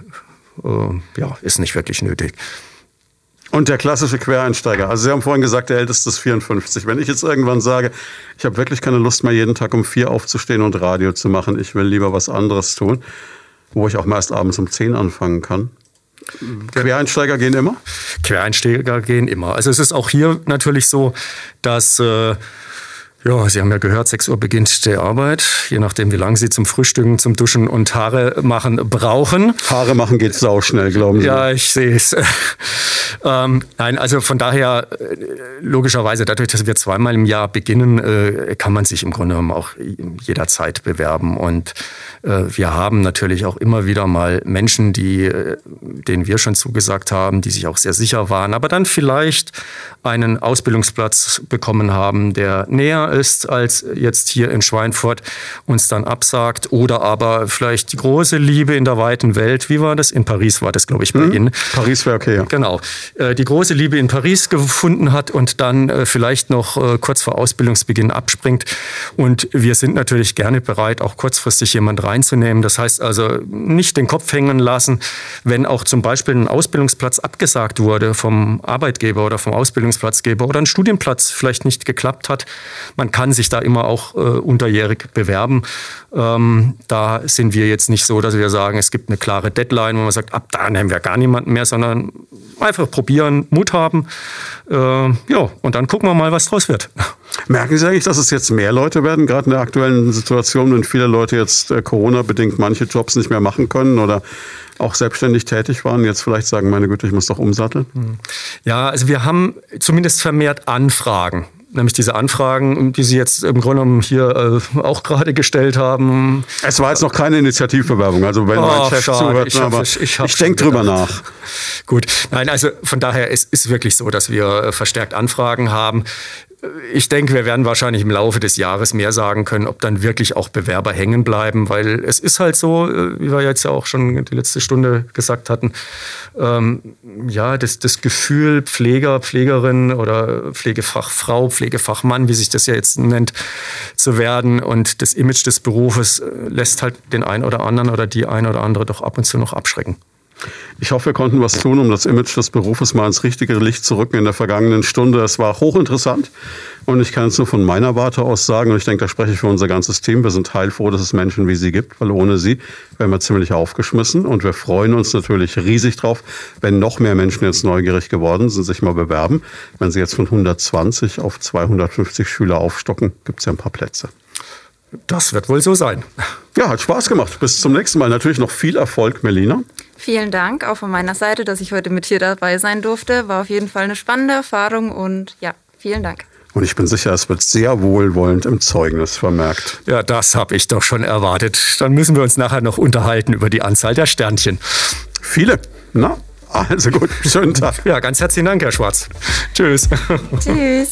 äh, ja, ist nicht wirklich nötig. Und der klassische Quereinsteiger. Also Sie haben vorhin gesagt, der älteste ist 54. Wenn ich jetzt irgendwann sage, ich habe wirklich keine Lust mehr, jeden Tag um vier aufzustehen und Radio zu machen, ich will lieber was anderes tun, wo ich auch meist abends um 10 anfangen kann. Quereinsteiger gehen immer? Quereinsteiger gehen immer. Also es ist auch hier natürlich so, dass äh, ja, Sie haben ja gehört, 6 Uhr beginnt die Arbeit, je nachdem, wie lange Sie zum Frühstücken, zum Duschen und Haare machen brauchen. Haare machen geht sau schnell, glauben Sie? Ja, ich sehe es. ähm, nein, also von daher, äh, logischerweise, dadurch, dass wir zweimal im Jahr beginnen, äh, kann man sich im Grunde genommen auch jederzeit bewerben. Und äh, wir haben natürlich auch immer wieder mal Menschen, die, äh, denen wir schon zugesagt haben, die sich auch sehr sicher waren, aber dann vielleicht einen Ausbildungsplatz bekommen haben, der näher ist als jetzt hier in Schweinfurt, uns dann absagt. Oder aber vielleicht die große Liebe in der weiten Welt. Wie war das? In Paris war das, glaube ich, bei mhm. Ihnen. Paris wäre okay, ja. Genau. Äh, die große Liebe in Paris gefunden hat und dann äh, vielleicht noch äh, kurz vor Ausbildungsbeginn abspringt. Und wir sind natürlich gerne bereit, auch kurzfristig jemand reinzunehmen. Das heißt also nicht den Kopf hängen lassen, wenn auch zum Beispiel ein Ausbildungsplatz abgesagt wurde vom Arbeitgeber oder vom Ausbildungsplatzgeber oder ein Studienplatz vielleicht nicht geklappt hat. Man man kann sich da immer auch äh, unterjährig bewerben. Ähm, da sind wir jetzt nicht so, dass wir sagen, es gibt eine klare Deadline, wo man sagt, ab da nehmen wir gar niemanden mehr, sondern einfach probieren, Mut haben. Äh, ja, und dann gucken wir mal, was draus wird. Merken Sie eigentlich, dass es jetzt mehr Leute werden, gerade in der aktuellen Situation, wenn viele Leute jetzt äh, Corona-bedingt manche Jobs nicht mehr machen können oder auch selbstständig tätig waren, jetzt vielleicht sagen, meine Güte, ich muss doch umsatteln? Ja, also wir haben zumindest vermehrt Anfragen nämlich diese Anfragen, die Sie jetzt im Grunde genommen hier äh, auch gerade gestellt haben. Es war jetzt noch keine Initiativbewerbung, also wenn mein Chef schade. zuhört, ich, aber ich, ich, ich denke drüber nach. Gut, nein, also von daher ist es wirklich so, dass wir verstärkt Anfragen haben. Ich denke, wir werden wahrscheinlich im Laufe des Jahres mehr sagen können, ob dann wirklich auch Bewerber hängen bleiben, weil es ist halt so, äh, wie wir jetzt ja auch schon die letzte Stunde gesagt hatten, ähm, ja, das, das Gefühl Pfleger, Pflegerin oder Pflegefachfrau, Pflegefachmann, wie sich das ja jetzt nennt, zu werden und das Image des Berufes äh, lässt halt den einen oder anderen oder die ein oder andere doch ab und zu noch abschrecken. Ich hoffe, wir konnten was tun, um das Image des Berufes mal ins richtige Licht zu rücken in der vergangenen Stunde. Es war hochinteressant und ich kann es nur von meiner Warte aus sagen und ich denke, da spreche ich für unser ganzes Team. Wir sind heilfroh, dass es Menschen wie Sie gibt, weil ohne Sie wären wir ziemlich aufgeschmissen und wir freuen uns natürlich riesig drauf, wenn noch mehr Menschen jetzt neugierig geworden sind, sich mal bewerben. Wenn Sie jetzt von 120 auf 250 Schüler aufstocken, gibt es ja ein paar Plätze. Das wird wohl so sein. Ja, hat Spaß gemacht. Bis zum nächsten Mal. Natürlich noch viel Erfolg, Melina. Vielen Dank auch von meiner Seite, dass ich heute mit hier dabei sein durfte. War auf jeden Fall eine spannende Erfahrung und ja, vielen Dank. Und ich bin sicher, es wird sehr wohlwollend im Zeugnis vermerkt. Ja, das habe ich doch schon erwartet. Dann müssen wir uns nachher noch unterhalten über die Anzahl der Sternchen. Viele. Na, also gut, schönen Tag. Ja, ganz herzlichen Dank, Herr Schwarz. Tschüss. Tschüss.